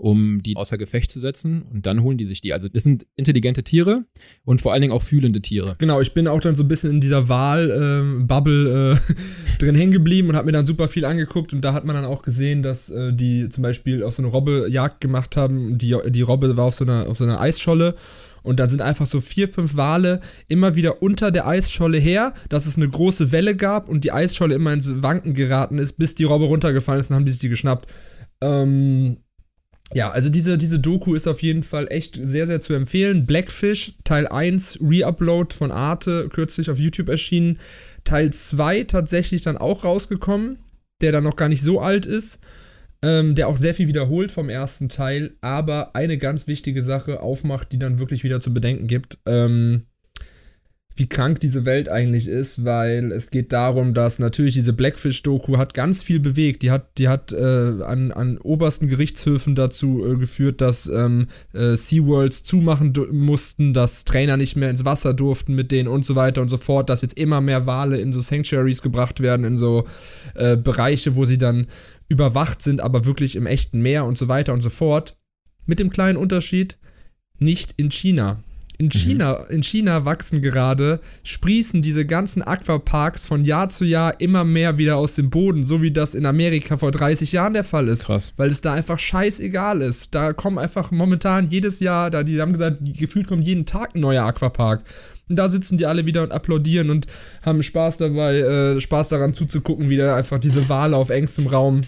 um die außer Gefecht zu setzen und dann holen die sich die. Also das sind intelligente Tiere und vor allen Dingen auch fühlende Tiere. Genau, ich bin auch dann so ein bisschen in dieser Wahl-Bubble äh, drin hängen geblieben und habe mir dann super viel angeguckt und da hat man dann auch gesehen, dass äh, die zum Beispiel auf so eine Robbe Jagd gemacht haben. Die, die Robbe war auf so einer, auf so einer Eisscholle und dann sind einfach so vier, fünf Wale immer wieder unter der Eisscholle her, dass es eine große Welle gab und die Eisscholle immer ins Wanken geraten ist, bis die Robbe runtergefallen ist und haben die sich die geschnappt. Ähm, ja, also diese, diese Doku ist auf jeden Fall echt sehr, sehr zu empfehlen. Blackfish, Teil 1, Reupload von Arte, kürzlich auf YouTube erschienen. Teil 2 tatsächlich dann auch rausgekommen, der dann noch gar nicht so alt ist. Ähm, der auch sehr viel wiederholt vom ersten Teil, aber eine ganz wichtige Sache aufmacht, die dann wirklich wieder zu bedenken gibt. Ähm, wie krank diese Welt eigentlich ist, weil es geht darum, dass natürlich diese Blackfish-Doku hat ganz viel bewegt. Die hat, die hat äh, an, an obersten Gerichtshöfen dazu äh, geführt, dass ähm, äh, SeaWorlds zumachen mussten, dass Trainer nicht mehr ins Wasser durften mit denen und so weiter und so fort, dass jetzt immer mehr Wale in so Sanctuaries gebracht werden, in so äh, Bereiche, wo sie dann überwacht sind, aber wirklich im echten Meer und so weiter und so fort. Mit dem kleinen Unterschied, nicht in China. In mhm. China, mhm. in China wachsen gerade, sprießen diese ganzen Aquaparks von Jahr zu Jahr immer mehr wieder aus dem Boden, so wie das in Amerika vor 30 Jahren der Fall ist. Krass. Weil es da einfach scheißegal ist. Da kommen einfach momentan jedes Jahr, da die haben gesagt, gefühlt kommt jeden Tag ein neuer Aquapark. Und da sitzen die alle wieder und applaudieren und haben Spaß dabei, äh, Spaß daran zuzugucken, wie da einfach diese Wale auf engstem Raum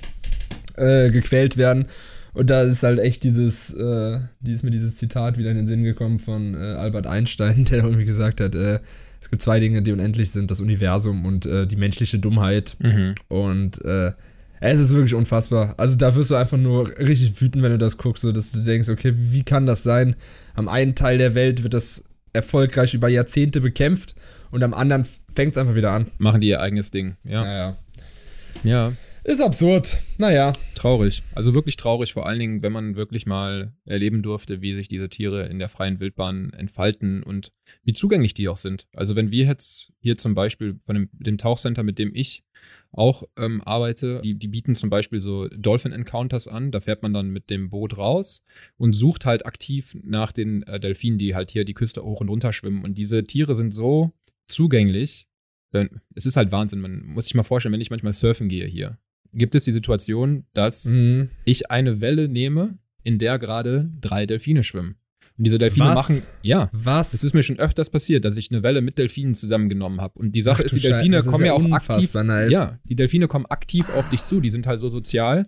äh, gequält werden. Und da ist halt echt dieses, äh, ist mir dieses Zitat wieder in den Sinn gekommen von äh, Albert Einstein, der irgendwie gesagt hat, äh, es gibt zwei Dinge, die unendlich sind, das Universum und äh, die menschliche Dummheit. Mhm. Und äh, es ist wirklich unfassbar. Also da wirst du einfach nur richtig wütend, wenn du das guckst, so dass du denkst, okay, wie kann das sein? Am einen Teil der Welt wird das erfolgreich über Jahrzehnte bekämpft und am anderen fängt es einfach wieder an. Machen die ihr eigenes Ding. Ja. Naja. Ja. Ist absurd. Naja. Traurig. Also wirklich traurig, vor allen Dingen, wenn man wirklich mal erleben durfte, wie sich diese Tiere in der freien Wildbahn entfalten und wie zugänglich die auch sind. Also wenn wir jetzt hier zum Beispiel von dem, dem Tauchcenter, mit dem ich auch ähm, arbeite, die, die bieten zum Beispiel so Dolphin Encounters an. Da fährt man dann mit dem Boot raus und sucht halt aktiv nach den äh, Delfinen, die halt hier die Küste hoch und runter schwimmen. Und diese Tiere sind so zugänglich. Es ist halt Wahnsinn. Man muss sich mal vorstellen, wenn ich manchmal surfen gehe hier gibt es die Situation, dass Mhm. ich eine Welle nehme, in der gerade drei Delfine schwimmen. Und diese Delfine Was? machen, ja, Was? es ist mir schon öfters passiert, dass ich eine Welle mit Delfinen zusammengenommen habe. Und die Sache Ach ist, die Delfine Scheiße, kommen ja ja auch aktiv. nice. Ja, die Delfine kommen aktiv auf dich zu. Die sind halt so sozial.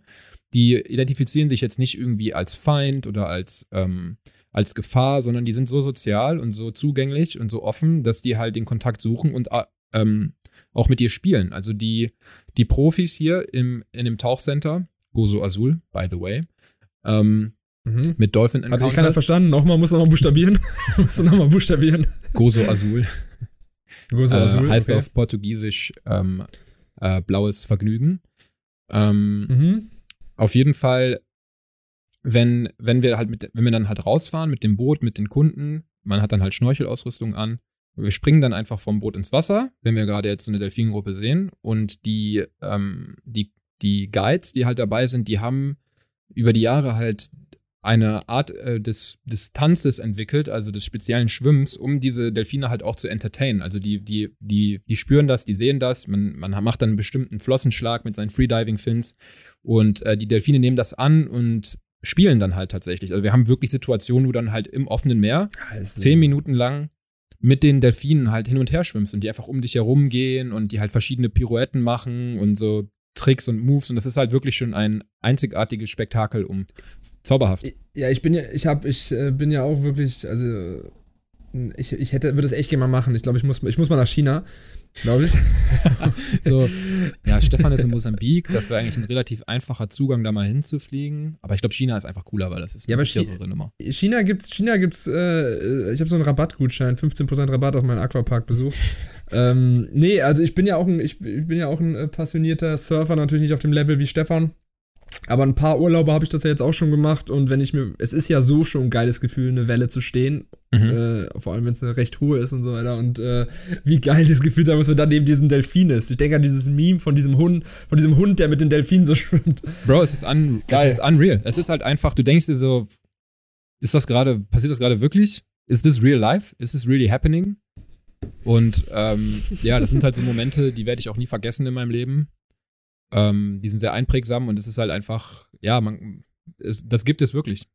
Die identifizieren sich jetzt nicht irgendwie als Feind oder als, ähm, als Gefahr, sondern die sind so sozial und so zugänglich und so offen, dass die halt den Kontakt suchen und äh, ähm, auch mit dir spielen. Also die, die Profis hier im, in dem Tauchcenter, Gozo Azul, by the way, ähm, Mhm. mit Dolphin Hat eh keiner Encounters. verstanden? Nochmal, muss nochmal buchstabieren. musst du nochmal buchstabieren. Gozo Azul. Gozo äh, Azul, heißt okay. auf Portugiesisch ähm, äh, blaues Vergnügen. Ähm, Mhm. Auf jeden Fall, wenn, wenn wir halt mit, wenn wir dann halt rausfahren mit dem Boot, mit den Kunden, man hat dann halt Schnorchelausrüstung an. Wir springen dann einfach vom Boot ins Wasser, wenn wir gerade jetzt so eine Delfingruppe sehen. Und die, ähm, die, die Guides, die halt dabei sind, die haben über die Jahre halt eine Art äh, des, des Tanzes entwickelt, also des speziellen Schwimmens, um diese Delfine halt auch zu entertainen. Also die, die, die, die spüren das, die sehen das, man, man macht dann einen bestimmten Flossenschlag mit seinen Freediving-Fins und äh, die Delfine nehmen das an und spielen dann halt tatsächlich. Also wir haben wirklich Situationen, wo dann halt im offenen Meer Also, zehn Minuten lang mit den Delfinen halt hin und her schwimmst und die einfach um dich herum gehen und die halt verschiedene Pirouetten machen und so Tricks und Moves und das ist halt wirklich schon ein einzigartiges Spektakel um zauberhaft. Ja, ich bin ja, ich hab, ich äh, bin ja auch wirklich, also ich, ich hätte, würde es echt gerne mal machen. Ich glaube, ich muss, ich muss mal nach China, glaube ich. So, ja, Stefan ist in Mosambik, das wäre eigentlich ein relativ einfacher Zugang, da mal hinzufliegen. Aber ich glaube, China ist einfach cooler, weil das ist Ja, eine sicherere Nummer. China gibt's, China gibt's, äh, ich habe so einen Rabattgutschein, 15% Rabatt auf meinen Aquapark-Besuch. ähm, nee, also ich bin ja auch ein, ich, ich bin ja auch ein äh, passionierter Surfer, natürlich nicht auf dem Level wie Stefan. Aber ein paar Urlaube habe ich das ja jetzt auch schon gemacht und wenn ich mir, es ist ja so schon ein geiles Gefühl, eine Welle zu stehen, Mhm. äh, vor allem wenn es eine recht hohe ist und so weiter und äh, wie geil das Gefühl sein muss, wenn dann neben diesen Delfin ist. Ich denke an dieses Meme von diesem Hund, von diesem Hund, der mit den Delfinen so schwimmt. Bro, es ist, un Geil. es ist unreal. Es ist halt einfach, du denkst dir so, ist das gerade, passiert das gerade wirklich? Ist this real life? Is this really happening? Und ähm, ja, das sind halt so Momente, die werde ich auch nie vergessen in meinem Leben. Ähm, die sind sehr einprägsam und es ist halt einfach, ja, man, es, das gibt es wirklich.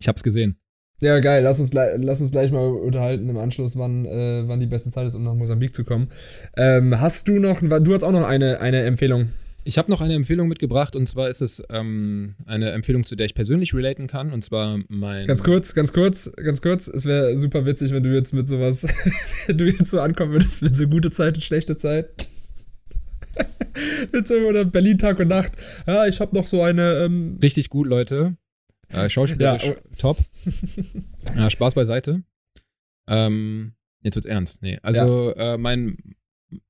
Ich hab's gesehen. Ja, geil. Lass uns, gleich- lass uns gleich mal unterhalten im Anschluss, wann, äh, wann die beste Zeit ist, um nach Mosambik zu kommen. Ähm, hast du noch, du hast auch noch eine, eine Empfehlung. Ich habe noch eine Empfehlung mitgebracht und zwar ist es ähm, eine Empfehlung, zu der ich persönlich relaten kann und zwar mein. Ganz kurz, ganz kurz, ganz kurz. Es wäre super witzig, wenn du jetzt mit sowas, wenn du jetzt so ankommen würdest mit so gute Zeit und schlechte Zeit. so oder Berlin Tag und Nacht. Ja, ich habe noch so eine, ähm, Richtig gut, Leute. Äh, schauspielerisch Ja, top. ja, Spaß beiseite. Ähm, jetzt wird's ernst. Nee, also äh, mein,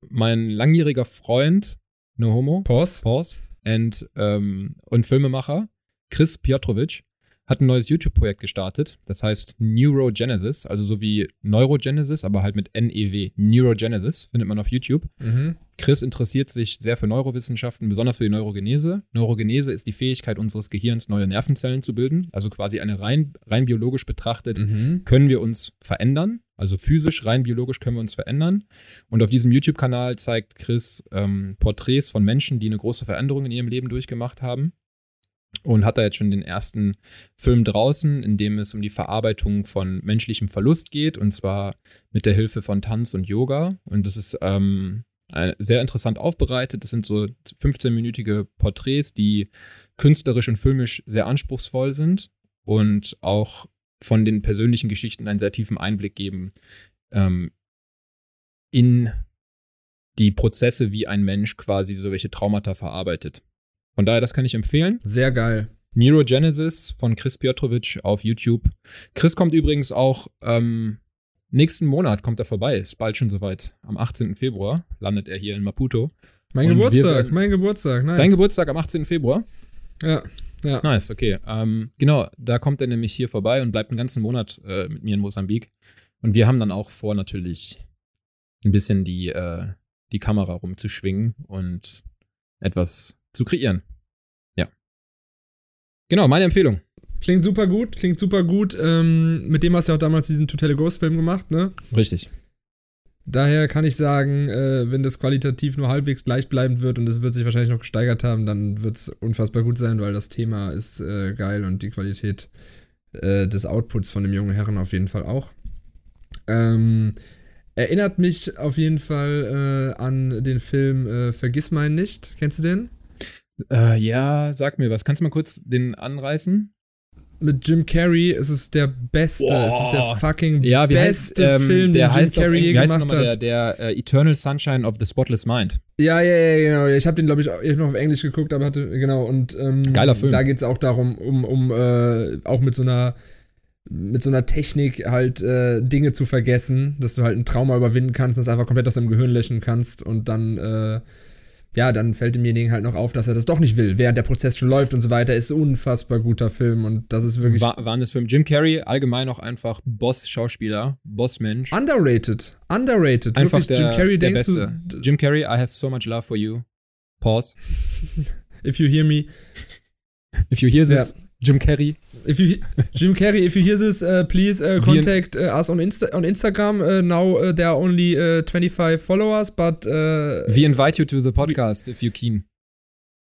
mein langjähriger Freund, no homo, Pause. Pause, and, ähm, und Filmemacher, Chris Piotrowitsch, hat ein neues YouTube-Projekt gestartet. Das heißt Neurogenesis, also so wie Neurogenesis, aber halt mit NEW. Neurogenesis findet man auf YouTube. Mhm. Chris interessiert sich sehr für Neurowissenschaften, besonders für die Neurogenese. Neurogenese ist die Fähigkeit unseres Gehirns, neue Nervenzellen zu bilden. Also quasi eine rein, rein biologisch betrachtet, Mhm. können wir uns verändern. Also physisch, rein biologisch können wir uns verändern. Und auf diesem YouTube-Kanal zeigt Chris ähm, Porträts von Menschen, die eine große Veränderung in ihrem Leben durchgemacht haben. Und hat da jetzt schon den ersten Film draußen, in dem es um die Verarbeitung von menschlichem Verlust geht. Und zwar mit der Hilfe von Tanz und Yoga. Und das ist ähm, sehr interessant aufbereitet. Das sind so 15-minütige Porträts, die künstlerisch und filmisch sehr anspruchsvoll sind und auch von den persönlichen Geschichten einen sehr tiefen Einblick geben ähm, in die Prozesse, wie ein Mensch quasi so welche Traumata verarbeitet. Von daher, das kann ich empfehlen. Sehr geil. Neurogenesis von Chris Piotrowitsch auf YouTube. Chris kommt übrigens auch ähm, nächsten Monat kommt er vorbei. Ist bald schon soweit. Am 18. Februar landet er hier in Maputo. Mein Und Geburtstag, mein Geburtstag, nice. Dein Geburtstag am 18. Februar? Ja, ja. Nice, okay. Ähm, genau, da kommt er nämlich hier vorbei und bleibt einen ganzen Monat äh, mit mir in Mosambik. Und wir haben dann auch vor, natürlich ein bisschen die, äh, die Kamera rumzuschwingen und etwas zu kreieren. Ja. Genau, meine Empfehlung. Klingt super gut, klingt super gut. Ähm, mit dem hast du ja auch damals diesen To Tell a Ghost Film gemacht, ne? Richtig. Daher kann ich sagen, äh, wenn das qualitativ nur halbwegs gleichbleibend wird und es wird sich wahrscheinlich noch gesteigert haben, dann wird es unfassbar gut sein, weil das Thema ist äh, geil und die Qualität äh, des Outputs von dem jungen Herren auf jeden Fall auch. Ähm, erinnert mich auf jeden Fall äh, an den Film äh, Vergiss meinen nicht. Kennst du den? Äh, ja, sag mir was. Kannst du mal kurz den anreißen? Mit Jim Carrey ist es der beste, Boah. es ist der fucking Ja, wie beste heißt, ähm, Film, der den Jim Carrey je heißt gemacht nochmal hat. der, der äh, Eternal Sunshine of the Spotless Mind. Ja, ja, ja, genau. Ich habe den, glaube ich, ich hab noch auf Englisch geguckt, aber hatte, genau, und ähm, Geiler Film. da geht es auch darum, um, um äh, auch mit so einer mit so einer Technik halt äh, Dinge zu vergessen, dass du halt ein Trauma überwinden kannst, das einfach komplett aus deinem Gehirn löschen kannst und dann, äh, ja, dann fällt demjenigen halt noch auf, dass er das doch nicht will, während der Prozess schon läuft und so weiter. Ist unfassbar guter Film und das ist wirklich War, waren das Film Jim Carrey, allgemein auch einfach Boss-Schauspieler, Boss-Mensch. underrated. Underrated. Einfach wirklich, der, Jim Carrey, der denkst Beste. du, Jim Carrey, I have so much love for you. Pause. if you hear me, If you hear this, Jim Carrey. If you, Jim Carrey, if you hear this, uh, please uh, contact uh, us on, Insta on Instagram. Uh, now uh, there are only uh, 25 followers, but uh, We invite you to the podcast if you're keen.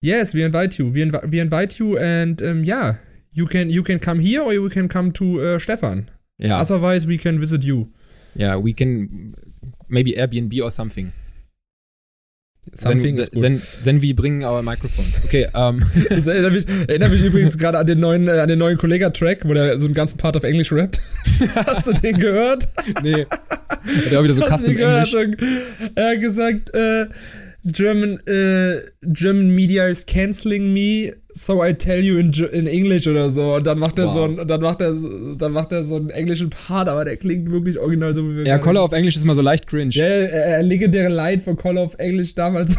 yes, we invite you. We, invi we invite you, and um, yeah, you can you can come here or you can come to uh, Stefan. Ja, Otherwise, we can visit you. Yeah, we can maybe Airbnb or something. Something then, then we bring our microphones. Okay, ähm, Das erinnert mich, erinnert mich übrigens gerade an den neuen, äh, an den neuen Kollega-Track, wo der so einen ganzen Part auf Englisch rappt. Hast du den gehört? nee. Hat er auch wieder so Hast Custom gehört? English. Hat Er er hat gesagt, äh, German, äh, German media is canceling me, so I tell you in, in English oder so. Und dann macht er Wow. so einen, dann macht er, dann macht er so einen englischen Part, aber der klingt wirklich original so wie wir Ja, Koller auf Englisch ist immer so leicht cringe. Ja, äh, legendäre Line von Call of English damals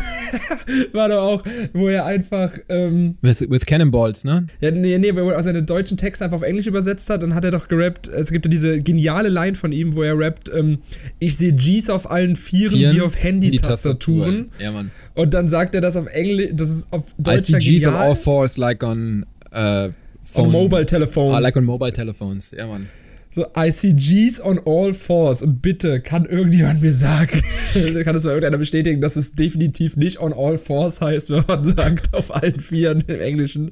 war doch auch, wo er einfach, ähm, With, with Cannonballs, ne? ja, nee, nee, wo er seine deutschen Texte einfach auf Englisch übersetzt hat, dann hat er doch gerappt, es gibt ja diese geniale Line von ihm, wo er rappt, ähm, ich sehe Gs auf allen Vieren, Vieren wie auf Handy-Tastaturen. Ja, Mann. Und dann sagt er das auf Englisch, das ist auf I Deutsch see G's on all fours like on uh, phone. on Mobile Telephone. Ah, like on mobile telephones. Ja, Mann. So, I see G's on all fours. Und bitte, kann irgendjemand mir sagen, kann es mal irgendeiner bestätigen, dass es definitiv nicht on all fours heißt, wenn man sagt, auf allen Vieren im Englischen.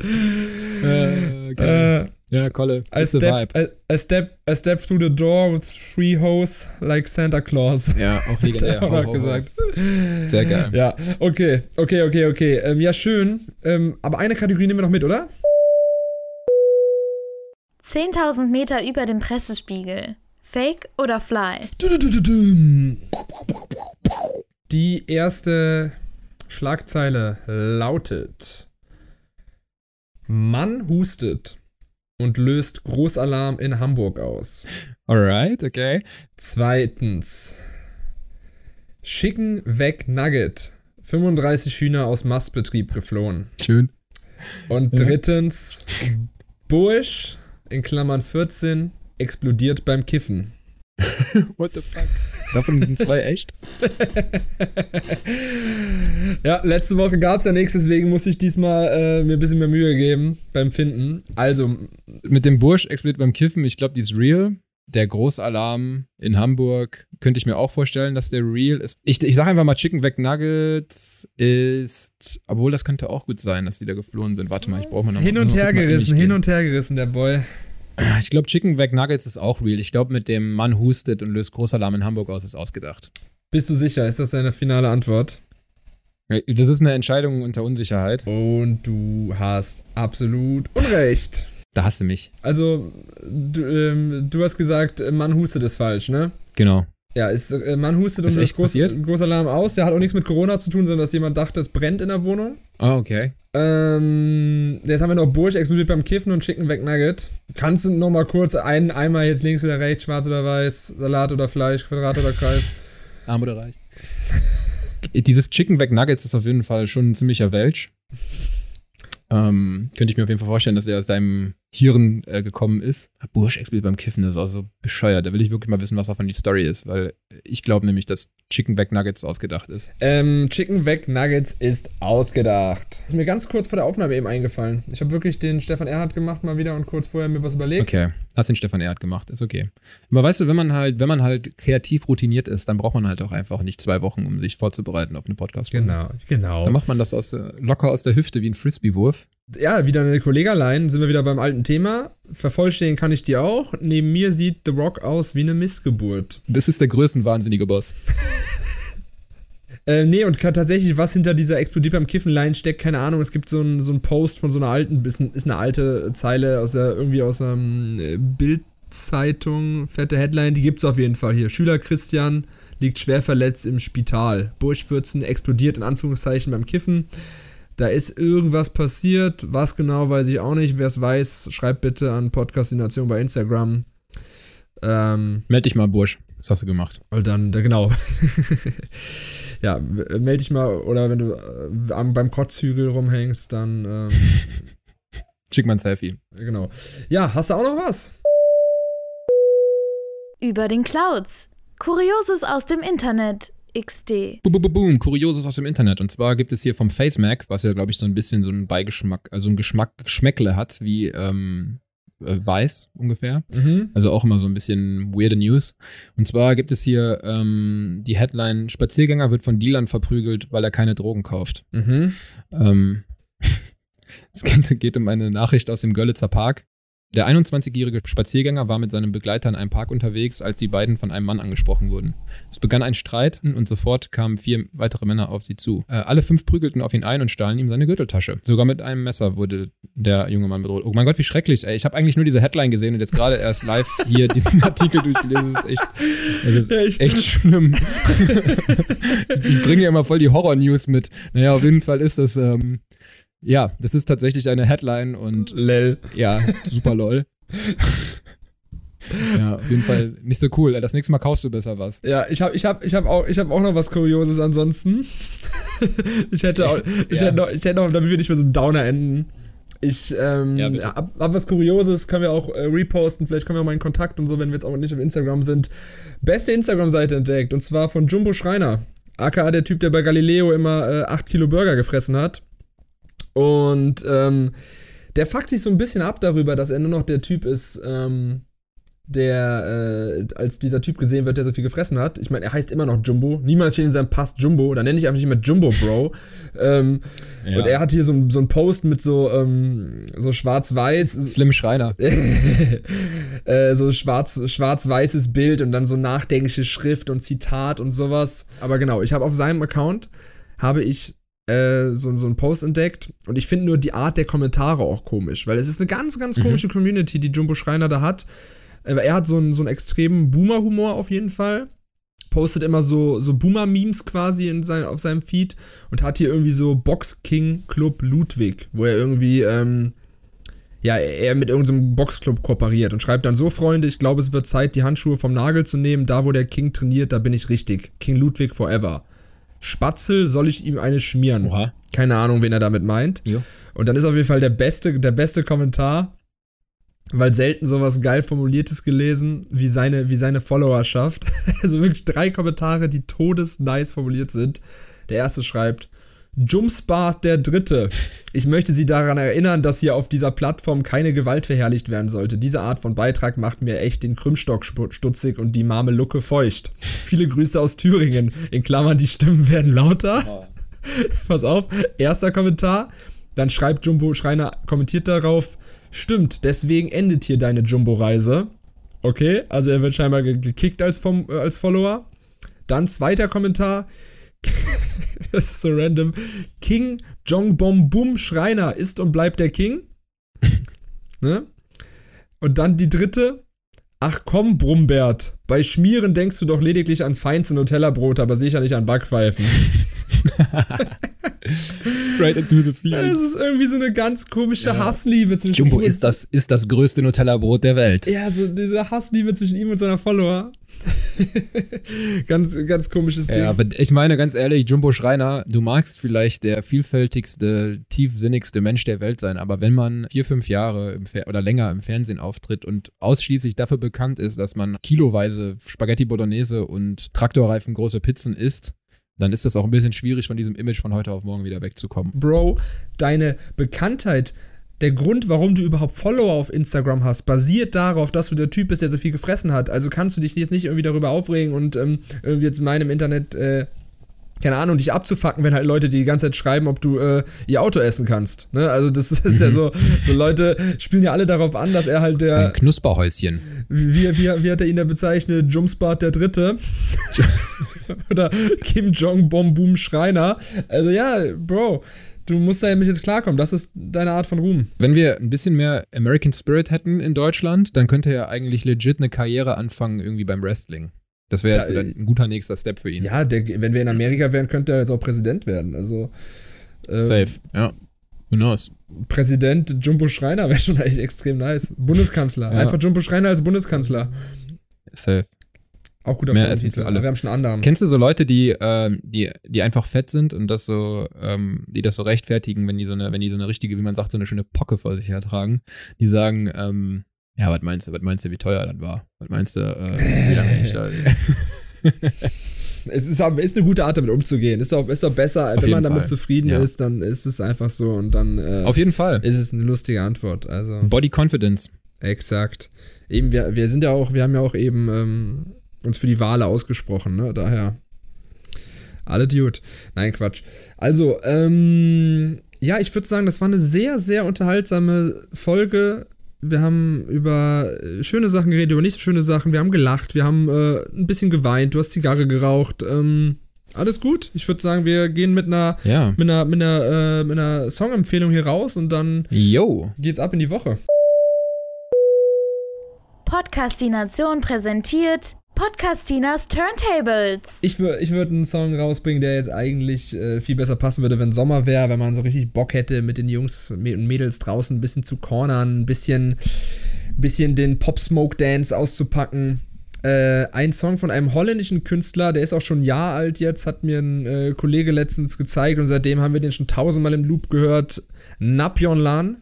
Äh, okay. Äh, ja, Kolle. I, It's step, I, I, step, I step through the door with three hoes like Santa Claus. Ja, auch legendär. Ho, ho. gesagt. Sehr geil. Ja, okay, okay, okay, okay. Ähm, ja, schön. Ähm, aber eine Kategorie nehmen wir noch mit, oder? 10.000 Meter über dem Pressespiegel. Fake oder Fly? Die erste Schlagzeile lautet: Mann hustet und löst Großalarm in Hamburg aus. Alright, okay. Zweitens: Schicken weg Nugget. 35 Hühner aus Mastbetrieb geflohen. Schön. Und drittens: Bursch, in Klammern 14, explodiert beim Kiffen. What the fuck? Davon sind zwei echt? Ja, letzte Woche gab es ja nichts, deswegen muss ich diesmal äh, mir ein bisschen mehr Mühe geben beim Finden. Also, Mit dem Bursch explodiert beim Kiffen, ich glaube, die ist real. Der Großalarm in Hamburg könnte ich mir auch vorstellen, dass der real ist. Ich, ich sage einfach mal, Chicken Weg Nuggets ist, obwohl das könnte auch gut sein, dass die da geflohen sind. Warte mal, ich brauche mal noch hin und her gerissen, hin und her gerissen, der Boy. Ich glaube, Chicken Weg Nuggets ist auch real. Ich glaube, mit dem Mann hustet und löst Großalarm in Hamburg aus, ist ausgedacht. Bist du sicher? Ist das deine finale Antwort? Das ist eine Entscheidung unter Unsicherheit. Und du hast absolut Unrecht. Da hast du mich. Also, du, ähm, du hast gesagt, Mann hustet ist falsch, ne? Genau. Ja, ist, äh, man hustet Ist und echt groß, Alarm aus. Der hat auch nichts mit Corona zu tun, sondern dass jemand dachte, es brennt in der Wohnung. Ah, okay. Ähm, jetzt haben wir noch Bursch explodiert beim Kiffen und Chicken Weg Nugget. Kannst du noch mal kurz einen einmal jetzt links oder rechts, schwarz oder weiß, Salat oder Fleisch, Quadrat oder Kreis? Arm oder reich? Dieses Chicken Weg Nuggets ist auf jeden Fall schon ein ziemlicher Welch. Ähm, könnte ich mir auf jeden Fall vorstellen, dass er aus seinem Hirn äh, gekommen ist. Bursch explodiert beim Kiffen, das ist auch so bescheuert. Da will ich wirklich mal wissen, was davon die Story ist, weil ich glaube nämlich, dass Chicken Back Nuggets ausgedacht ist. Ähm, Chicken Weg Nuggets ist ausgedacht. Ist mir ganz kurz vor der Aufnahme eben eingefallen. Ich habe wirklich den Stefan Erhard gemacht mal wieder und kurz vorher mir was überlegt. Okay, hast den Stefan Erhard gemacht, ist okay. Aber weißt du, wenn man halt, wenn man halt kreativ routiniert ist, dann braucht man halt auch einfach nicht zwei Wochen, um sich vorzubereiten auf eine podcast Genau, genau. Dann macht man das aus, der- locker aus der Hüfte wie ein Frisbee-Wurf. Ja, wieder eine Kollegalein, sind wir wieder beim alten Thema. Vervollständigen kann ich dir auch. Neben mir sieht The Rock aus wie eine Missgeburt. Das ist der größenwahnsinnige Boss. Äh, nee, und tatsächlich, was hinter dieser explodiert beim Kiffen-Line steckt, keine Ahnung. Es gibt so einen so Post von so einer alten, ist, ist eine alte Zeile aus der, irgendwie aus einer äh, Bildzeitung, fette Headline, die gibt's auf jeden Fall hier. Schüler Christian liegt schwer verletzt im Spital. Bursch 14 explodiert in Anführungszeichen beim Kiffen. Da ist irgendwas passiert. Was genau, weiß ich auch nicht. Wer es weiß, schreibt bitte an Podcastination bei Instagram. Ähm, Meld dich mal, Bursch. Was hast du gemacht? und dann, da, genau. ja, w- melde dich mal, oder wenn du äh, am, beim Kotzhügel rumhängst, dann, ähm, Schick mal ein Selfie. genau. Ja, hast du auch noch was? Über den Clouds. Kurioses aus dem Internet. XD. Boom, boom, boom, Kurioses aus dem Internet. Und zwar gibt es hier vom FaceMac, was ja, glaube ich, so ein bisschen so einen Beigeschmack, also einen Geschmack, Geschmäckle hat, wie ähm, äh, Weiß ungefähr. Mhm. Also auch immer so ein bisschen weirde News. Und zwar gibt es hier ähm, die Headline: Spaziergänger wird von Dealern verprügelt, weil er keine Drogen kauft. Mhm. Ähm, es geht, geht um eine Nachricht aus dem Görlitzer Park. Der 21-jährige Spaziergänger war mit seinem Begleiter in einem Park unterwegs, als die beiden von einem Mann angesprochen wurden. Es begann ein Streit und sofort kamen vier weitere Männer auf sie zu. Äh, alle fünf prügelten auf ihn ein und stahlen ihm seine Gürteltasche. Sogar mit einem Messer wurde der junge Mann bedroht. Oh mein Gott, wie schrecklich. Ey, ich habe eigentlich nur diese Headline gesehen und jetzt gerade erst live hier diesen Artikel durchgelesen. Das ist echt, das ist Ja, echt schlimm. ich bringe ja immer voll die Horror-News mit. Naja, auf jeden Fall ist das, ähm, ja, das ist tatsächlich eine Headline und Lel. ja, super lol. ja, auf jeden Fall nicht so cool. Das nächste Mal kaufst du besser was. Ja, ich habe ich hab, ich hab auch, ich hab auch noch was Kurioses ansonsten. ich hätte auch, ich, Ja. hätte noch, ich hätte noch, damit wir nicht mehr so ein Downer enden. Ich ähm, Ja, hab, hab was Kurioses, können wir auch äh, reposten, vielleicht können wir auch mal in Kontakt und so, wenn wir jetzt auch nicht auf Instagram sind. Beste Instagram-Seite entdeckt und zwar von Jumbo Schreiner. aka der Typ, der bei Galileo immer äh, 8 Kilo Burger gefressen hat. Und ähm, der fuckt sich so ein bisschen ab darüber, dass er nur noch der Typ ist, ähm, der äh, als dieser Typ gesehen wird, der so viel gefressen hat. Ich meine, er heißt immer noch Jumbo. Niemals steht in seinem Pass Jumbo. Da nenne ich einfach nicht mehr Jumbo Bro. ähm, Ja. Und er hat hier so, so einen Post mit so, ähm, so schwarz-weiß. Slim Schreiner. äh, so schwarz, schwarz-weißes Bild und dann so nachdenkliche Schrift und Zitat und sowas. Aber genau, ich habe auf seinem Account habe ich äh, so, so einen Post entdeckt und ich finde nur die Art der Kommentare auch komisch, weil es ist eine ganz, ganz komische Community, die Jumbo Schreiner da hat. Äh, Er hat so einen, so einen extremen Boomer-Humor auf jeden Fall. Postet immer so, so Boomer-Memes quasi in sein, auf seinem Feed und hat hier irgendwie so Box King Club Ludwig, wo er irgendwie ähm, ja, er mit irgendeinem Boxclub kooperiert und schreibt dann so, Freunde, ich glaube, es wird Zeit, die Handschuhe vom Nagel zu nehmen. Da, wo der King trainiert, da bin ich richtig. King Ludwig forever. Spatzel, soll ich ihm eine schmieren? Oha. Keine Ahnung, wen er damit meint. Jo. Und dann ist auf jeden Fall der beste, der beste Kommentar, weil selten sowas geil formuliertes gelesen, wie seine, wie seine Followerschaft. Also wirklich drei Kommentare, die todesnice formuliert sind. Der erste schreibt, Jumspart der Dritte. Ich möchte Sie daran erinnern, dass hier auf dieser Plattform keine Gewalt verherrlicht werden sollte. Diese Art von Beitrag macht mir echt den Krümmstock stutzig und die Mamelucke feucht. Viele Grüße aus Thüringen. In Klammern, die Stimmen werden lauter. Pass auf, erster Kommentar. Dann schreibt Jumbo Schreiner, kommentiert darauf, stimmt, deswegen endet hier deine Jumbo-Reise. Okay, also er wird scheinbar ge gekickt als, vom, äh, als Follower. Dann zweiter Kommentar. das ist so random. King Jong Bom Bum Schreiner ist und bleibt der King. ne? Und dann die dritte. Ach komm, Brumbert, bei Schmieren denkst du doch lediglich an feinste Nutella-Brote, aber sicher nicht an Backpfeifen. Straight into the field. Das ist irgendwie so eine ganz komische ja. Hassliebe zwischen Jumbo ihm ist das, ist das größte Nutella-Brot der Welt. Ja, so diese Hassliebe zwischen ihm und seiner Follower. ganz, ganz komisches Ding. Ja, aber ich meine, ganz ehrlich, Jumbo Schreiner, du magst vielleicht der vielfältigste, tiefsinnigste Mensch der Welt sein, aber wenn man vier, fünf Jahre oder länger im Fernsehen auftritt und ausschließlich dafür bekannt ist, dass man kiloweise Spaghetti Bolognese und Traktorreifen große Pizzen isst, dann ist das auch ein bisschen schwierig, von diesem Image von heute auf morgen wieder wegzukommen. Bro, deine Bekanntheit, der Grund, warum du überhaupt Follower auf Instagram hast, basiert darauf, dass du der Typ bist, der so viel gefressen hat. Also kannst du dich jetzt nicht irgendwie darüber aufregen und ähm, irgendwie jetzt meinem Internet, äh, keine Ahnung, dich abzufacken, wenn halt Leute die ganze Zeit schreiben, ob du äh, ihr Auto essen kannst. Ne? Also das ist mhm. ja so, so Leute spielen ja alle darauf an, dass er halt der... Ein Knusperhäuschen. Wie, wie, wie hat er ihn da bezeichnet? Jumspart der Dritte. Oder Kim Jong-Bom Boom Schreiner. Also ja, Bro, du musst da damit jetzt klarkommen. Das ist deine Art von Ruhm. Wenn wir ein bisschen mehr American Spirit hätten in Deutschland, dann könnte er eigentlich legit eine Karriere anfangen, irgendwie beim Wrestling. Das wäre jetzt da, ein guter nächster Step für ihn. Ja, der, wenn wir in Amerika wären, könnte er jetzt auch Präsident werden. Also. Ähm, Safe, ja. Who knows? Präsident Jumbo Schreiner wäre schon echt extrem nice. Bundeskanzler. Ja. Einfach Jumbo Schreiner als Bundeskanzler. Safe. Auch guter Mehr Essen für alle. Wir haben schon anderen. Kennst du so Leute, die, äh, die, die einfach fett sind und das so, ähm, die das so rechtfertigen, wenn die so eine, wenn die so eine richtige, wie man sagt, so eine schöne Pocke vor sich her tragen? Die sagen, ähm, ja, was meinst du, was meinst du, wie teuer das war? Was meinst du, äh, wie lange ich da. es ist, ist eine gute Art, damit umzugehen. Ist doch, ist doch besser, Auf wenn man damit Fall. zufrieden ja. ist, dann ist es einfach so und dann. Äh, Auf jeden Fall. Ist es eine lustige Antwort. Also. Body Confidence. Exakt. Eben, wir, wir sind ja auch, wir haben ja auch eben ähm, uns für die Wale ausgesprochen, ne? Daher. Alle Dude. Nein, Quatsch. Also, ähm, ja, ich würde sagen, das war eine sehr, sehr unterhaltsame Folge. Wir haben über äh, schöne Sachen geredet, über nicht so schöne Sachen. Wir haben gelacht, wir haben äh, ein bisschen geweint, du hast Zigarre geraucht. Ähm, alles gut. Ich würde sagen, wir gehen mit einer, ja. mit einer, mit einer, äh, mit einer Songempfehlung hier raus und dann Yo. geht's ab in die Woche. Podcastination präsentiert Podcastinas Turntables. Ich, ich würde einen Song rausbringen, der jetzt eigentlich äh, viel besser passen würde, wenn Sommer wäre, wenn man so richtig Bock hätte, mit den Jungs und Mädels draußen ein bisschen zu cornern, ein bisschen, bisschen den Pop-Smoke-Dance auszupacken. Äh, ein Song von einem holländischen Künstler, der ist auch schon ein Jahr alt jetzt, hat mir ein äh, Kollege letztens gezeigt und seitdem haben wir den schon tausendmal im Loop gehört. Napjon Lan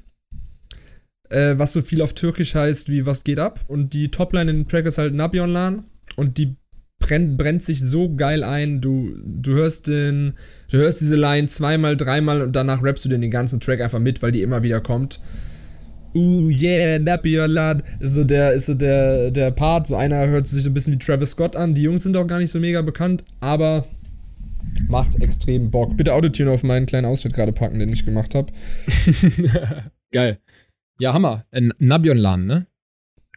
äh, was so viel auf Türkisch heißt wie Was geht ab? Und die Topline in dem Track ist halt Napjon Lan und die brennt, brennt sich so geil ein. Du, du hörst den, du hörst diese Line zweimal, dreimal und danach rappst du den, ganzen Track einfach mit, weil die immer wieder kommt. Uh, yeah, nappy your lad. Ist so der, ist so der, der Part. So einer hört sich so ein bisschen wie Travis Scott an. Die Jungs sind auch gar nicht so mega bekannt, aber macht extrem Bock. Bitte Autotune auf meinen kleinen Ausschnitt gerade packen, den ich gemacht habe. Geil. Ja, Hammer. Nabion Lan, ne?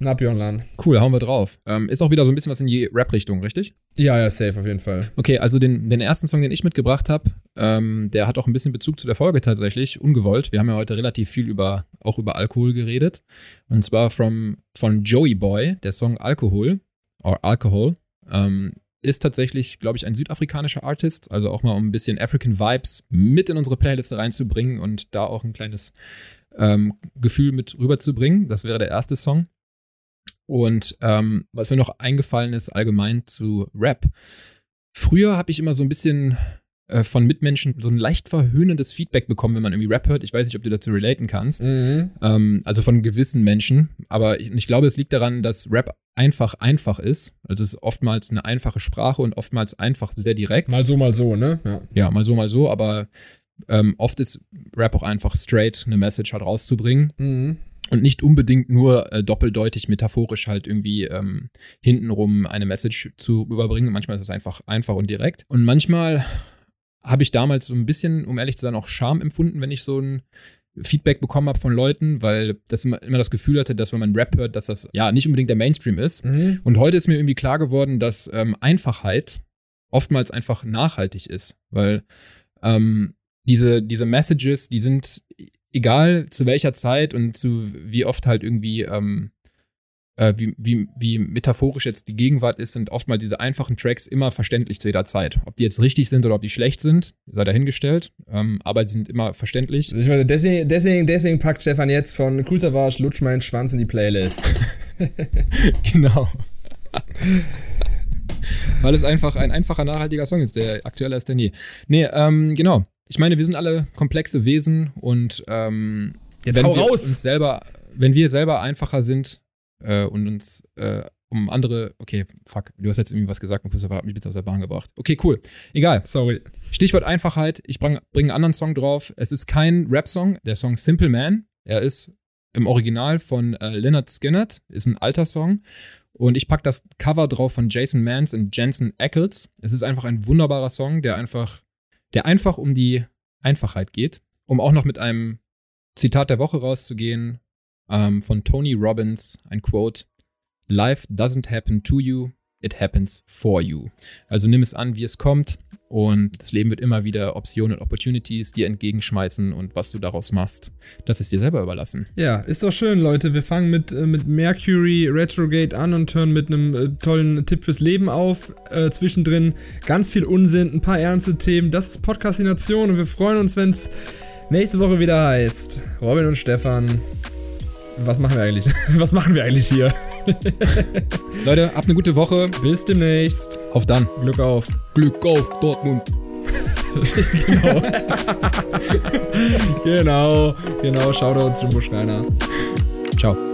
Napionlan. Cool, hauen wir drauf. Ähm, ist auch wieder so ein bisschen was in die Rap-Richtung, richtig? Ja, ja, safe auf jeden Fall. Okay, also den, den ersten Song, den ich mitgebracht habe, ähm, der hat auch ein bisschen Bezug zu der Folge tatsächlich, ungewollt. Wir haben ja heute relativ viel über, auch über Alkohol geredet. Und zwar from, von Joey Boy, der Song Alkohol, or Alcohol, ähm, ist tatsächlich, glaube ich, ein südafrikanischer Artist, also auch mal um ein bisschen African Vibes mit in unsere Playliste reinzubringen und da auch ein kleines ähm, Gefühl mit rüberzubringen. Das wäre der erste Song. Und ähm, was mir noch eingefallen ist allgemein zu Rap. Früher habe ich immer so ein bisschen äh, von Mitmenschen so ein leicht verhöhnendes Feedback bekommen, wenn man irgendwie Rap hört. Ich weiß nicht, ob du dazu relaten kannst. Mhm. Ähm, also von gewissen Menschen. Aber ich, ich, glaube, es liegt daran, dass Rap einfach einfach ist. Also es ist oftmals eine einfache Sprache und oftmals einfach sehr direkt. Mal so, mal so, ne? Ja, ja mal so, mal so. Aber ähm, oft ist Rap auch einfach straight, eine Message halt rauszubringen. Mhm und nicht unbedingt nur äh, doppeldeutig, metaphorisch halt irgendwie ähm, hintenrum eine Message zu überbringen. Manchmal ist es einfach einfach und direkt. Und manchmal habe ich damals so ein bisschen, um ehrlich zu sein, auch Scham empfunden, wenn ich so ein Feedback bekommen habe von Leuten, weil das immer, immer, das Gefühl hatte, dass wenn man Rap hört, dass das ja nicht unbedingt der Mainstream ist. Mhm. Und heute ist mir irgendwie klar geworden, dass ähm, Einfachheit oftmals einfach nachhaltig ist, weil ähm, diese, diese Messages, die sind egal zu welcher Zeit und zu wie oft halt irgendwie ähm, äh, wie, wie, wie metaphorisch jetzt die Gegenwart ist, sind oftmals diese einfachen Tracks immer verständlich zu jeder Zeit. Ob die jetzt richtig sind oder ob die schlecht sind, sei dahingestellt. Ähm, aber sie sind immer verständlich. Ich meine, deswegen, deswegen, deswegen packt Stefan jetzt von Cool Savage Lutsch meinen Schwanz in die Playlist. genau. Weil es einfach ein einfacher, nachhaltiger Song ist, der aktueller ist denn je. Nee, ähm, genau. Ich meine, wir sind alle komplexe Wesen und ähm, Jetzt wenn hau wir raus! uns selber, wenn wir selber einfacher sind äh, und uns äh, um andere, okay, fuck, du hast jetzt irgendwie was gesagt und Christopher hat mich jetzt aus der Bahn gebracht. Okay, cool. Egal. Sorry. Stichwort Einfachheit. Ich bringe bring einen anderen Song drauf. Es ist kein Rap-Song. Der Song Simple Man. Er ist im Original von äh, Leonard Skinnert. Ist ein alter Song. Und ich packe das Cover drauf von Jason Mans und Jensen Ackles. Es ist einfach ein wunderbarer Song, der einfach, der einfach um die Einfachheit geht. Um auch noch mit einem Zitat der Woche rauszugehen ähm, von Tony Robbins, ein Quote. Life doesn't happen to you, it happens for you. Also nimm es an, wie es kommt und das Leben wird immer wieder Optionen und Opportunities dir entgegenschmeißen und was du daraus machst, das ist dir selber überlassen. Ja, ist doch schön, Leute. Wir fangen mit, äh, mit Mercury Retrograde an und hören mit einem äh, tollen Tipp fürs Leben auf. Äh, zwischendrin ganz viel Unsinn, ein paar ernste Themen. Das ist Podcastination und wir freuen uns, wenn es nächste Woche wieder heißt. Robin und Stefan. Was machen wir eigentlich? Was machen wir eigentlich hier? Leute, habt eine gute Woche. Bis demnächst. Auf dann. Glück auf. Glück auf Dortmund. genau. genau. Genau. Shoutout Jimbo Schreiner. Ciao.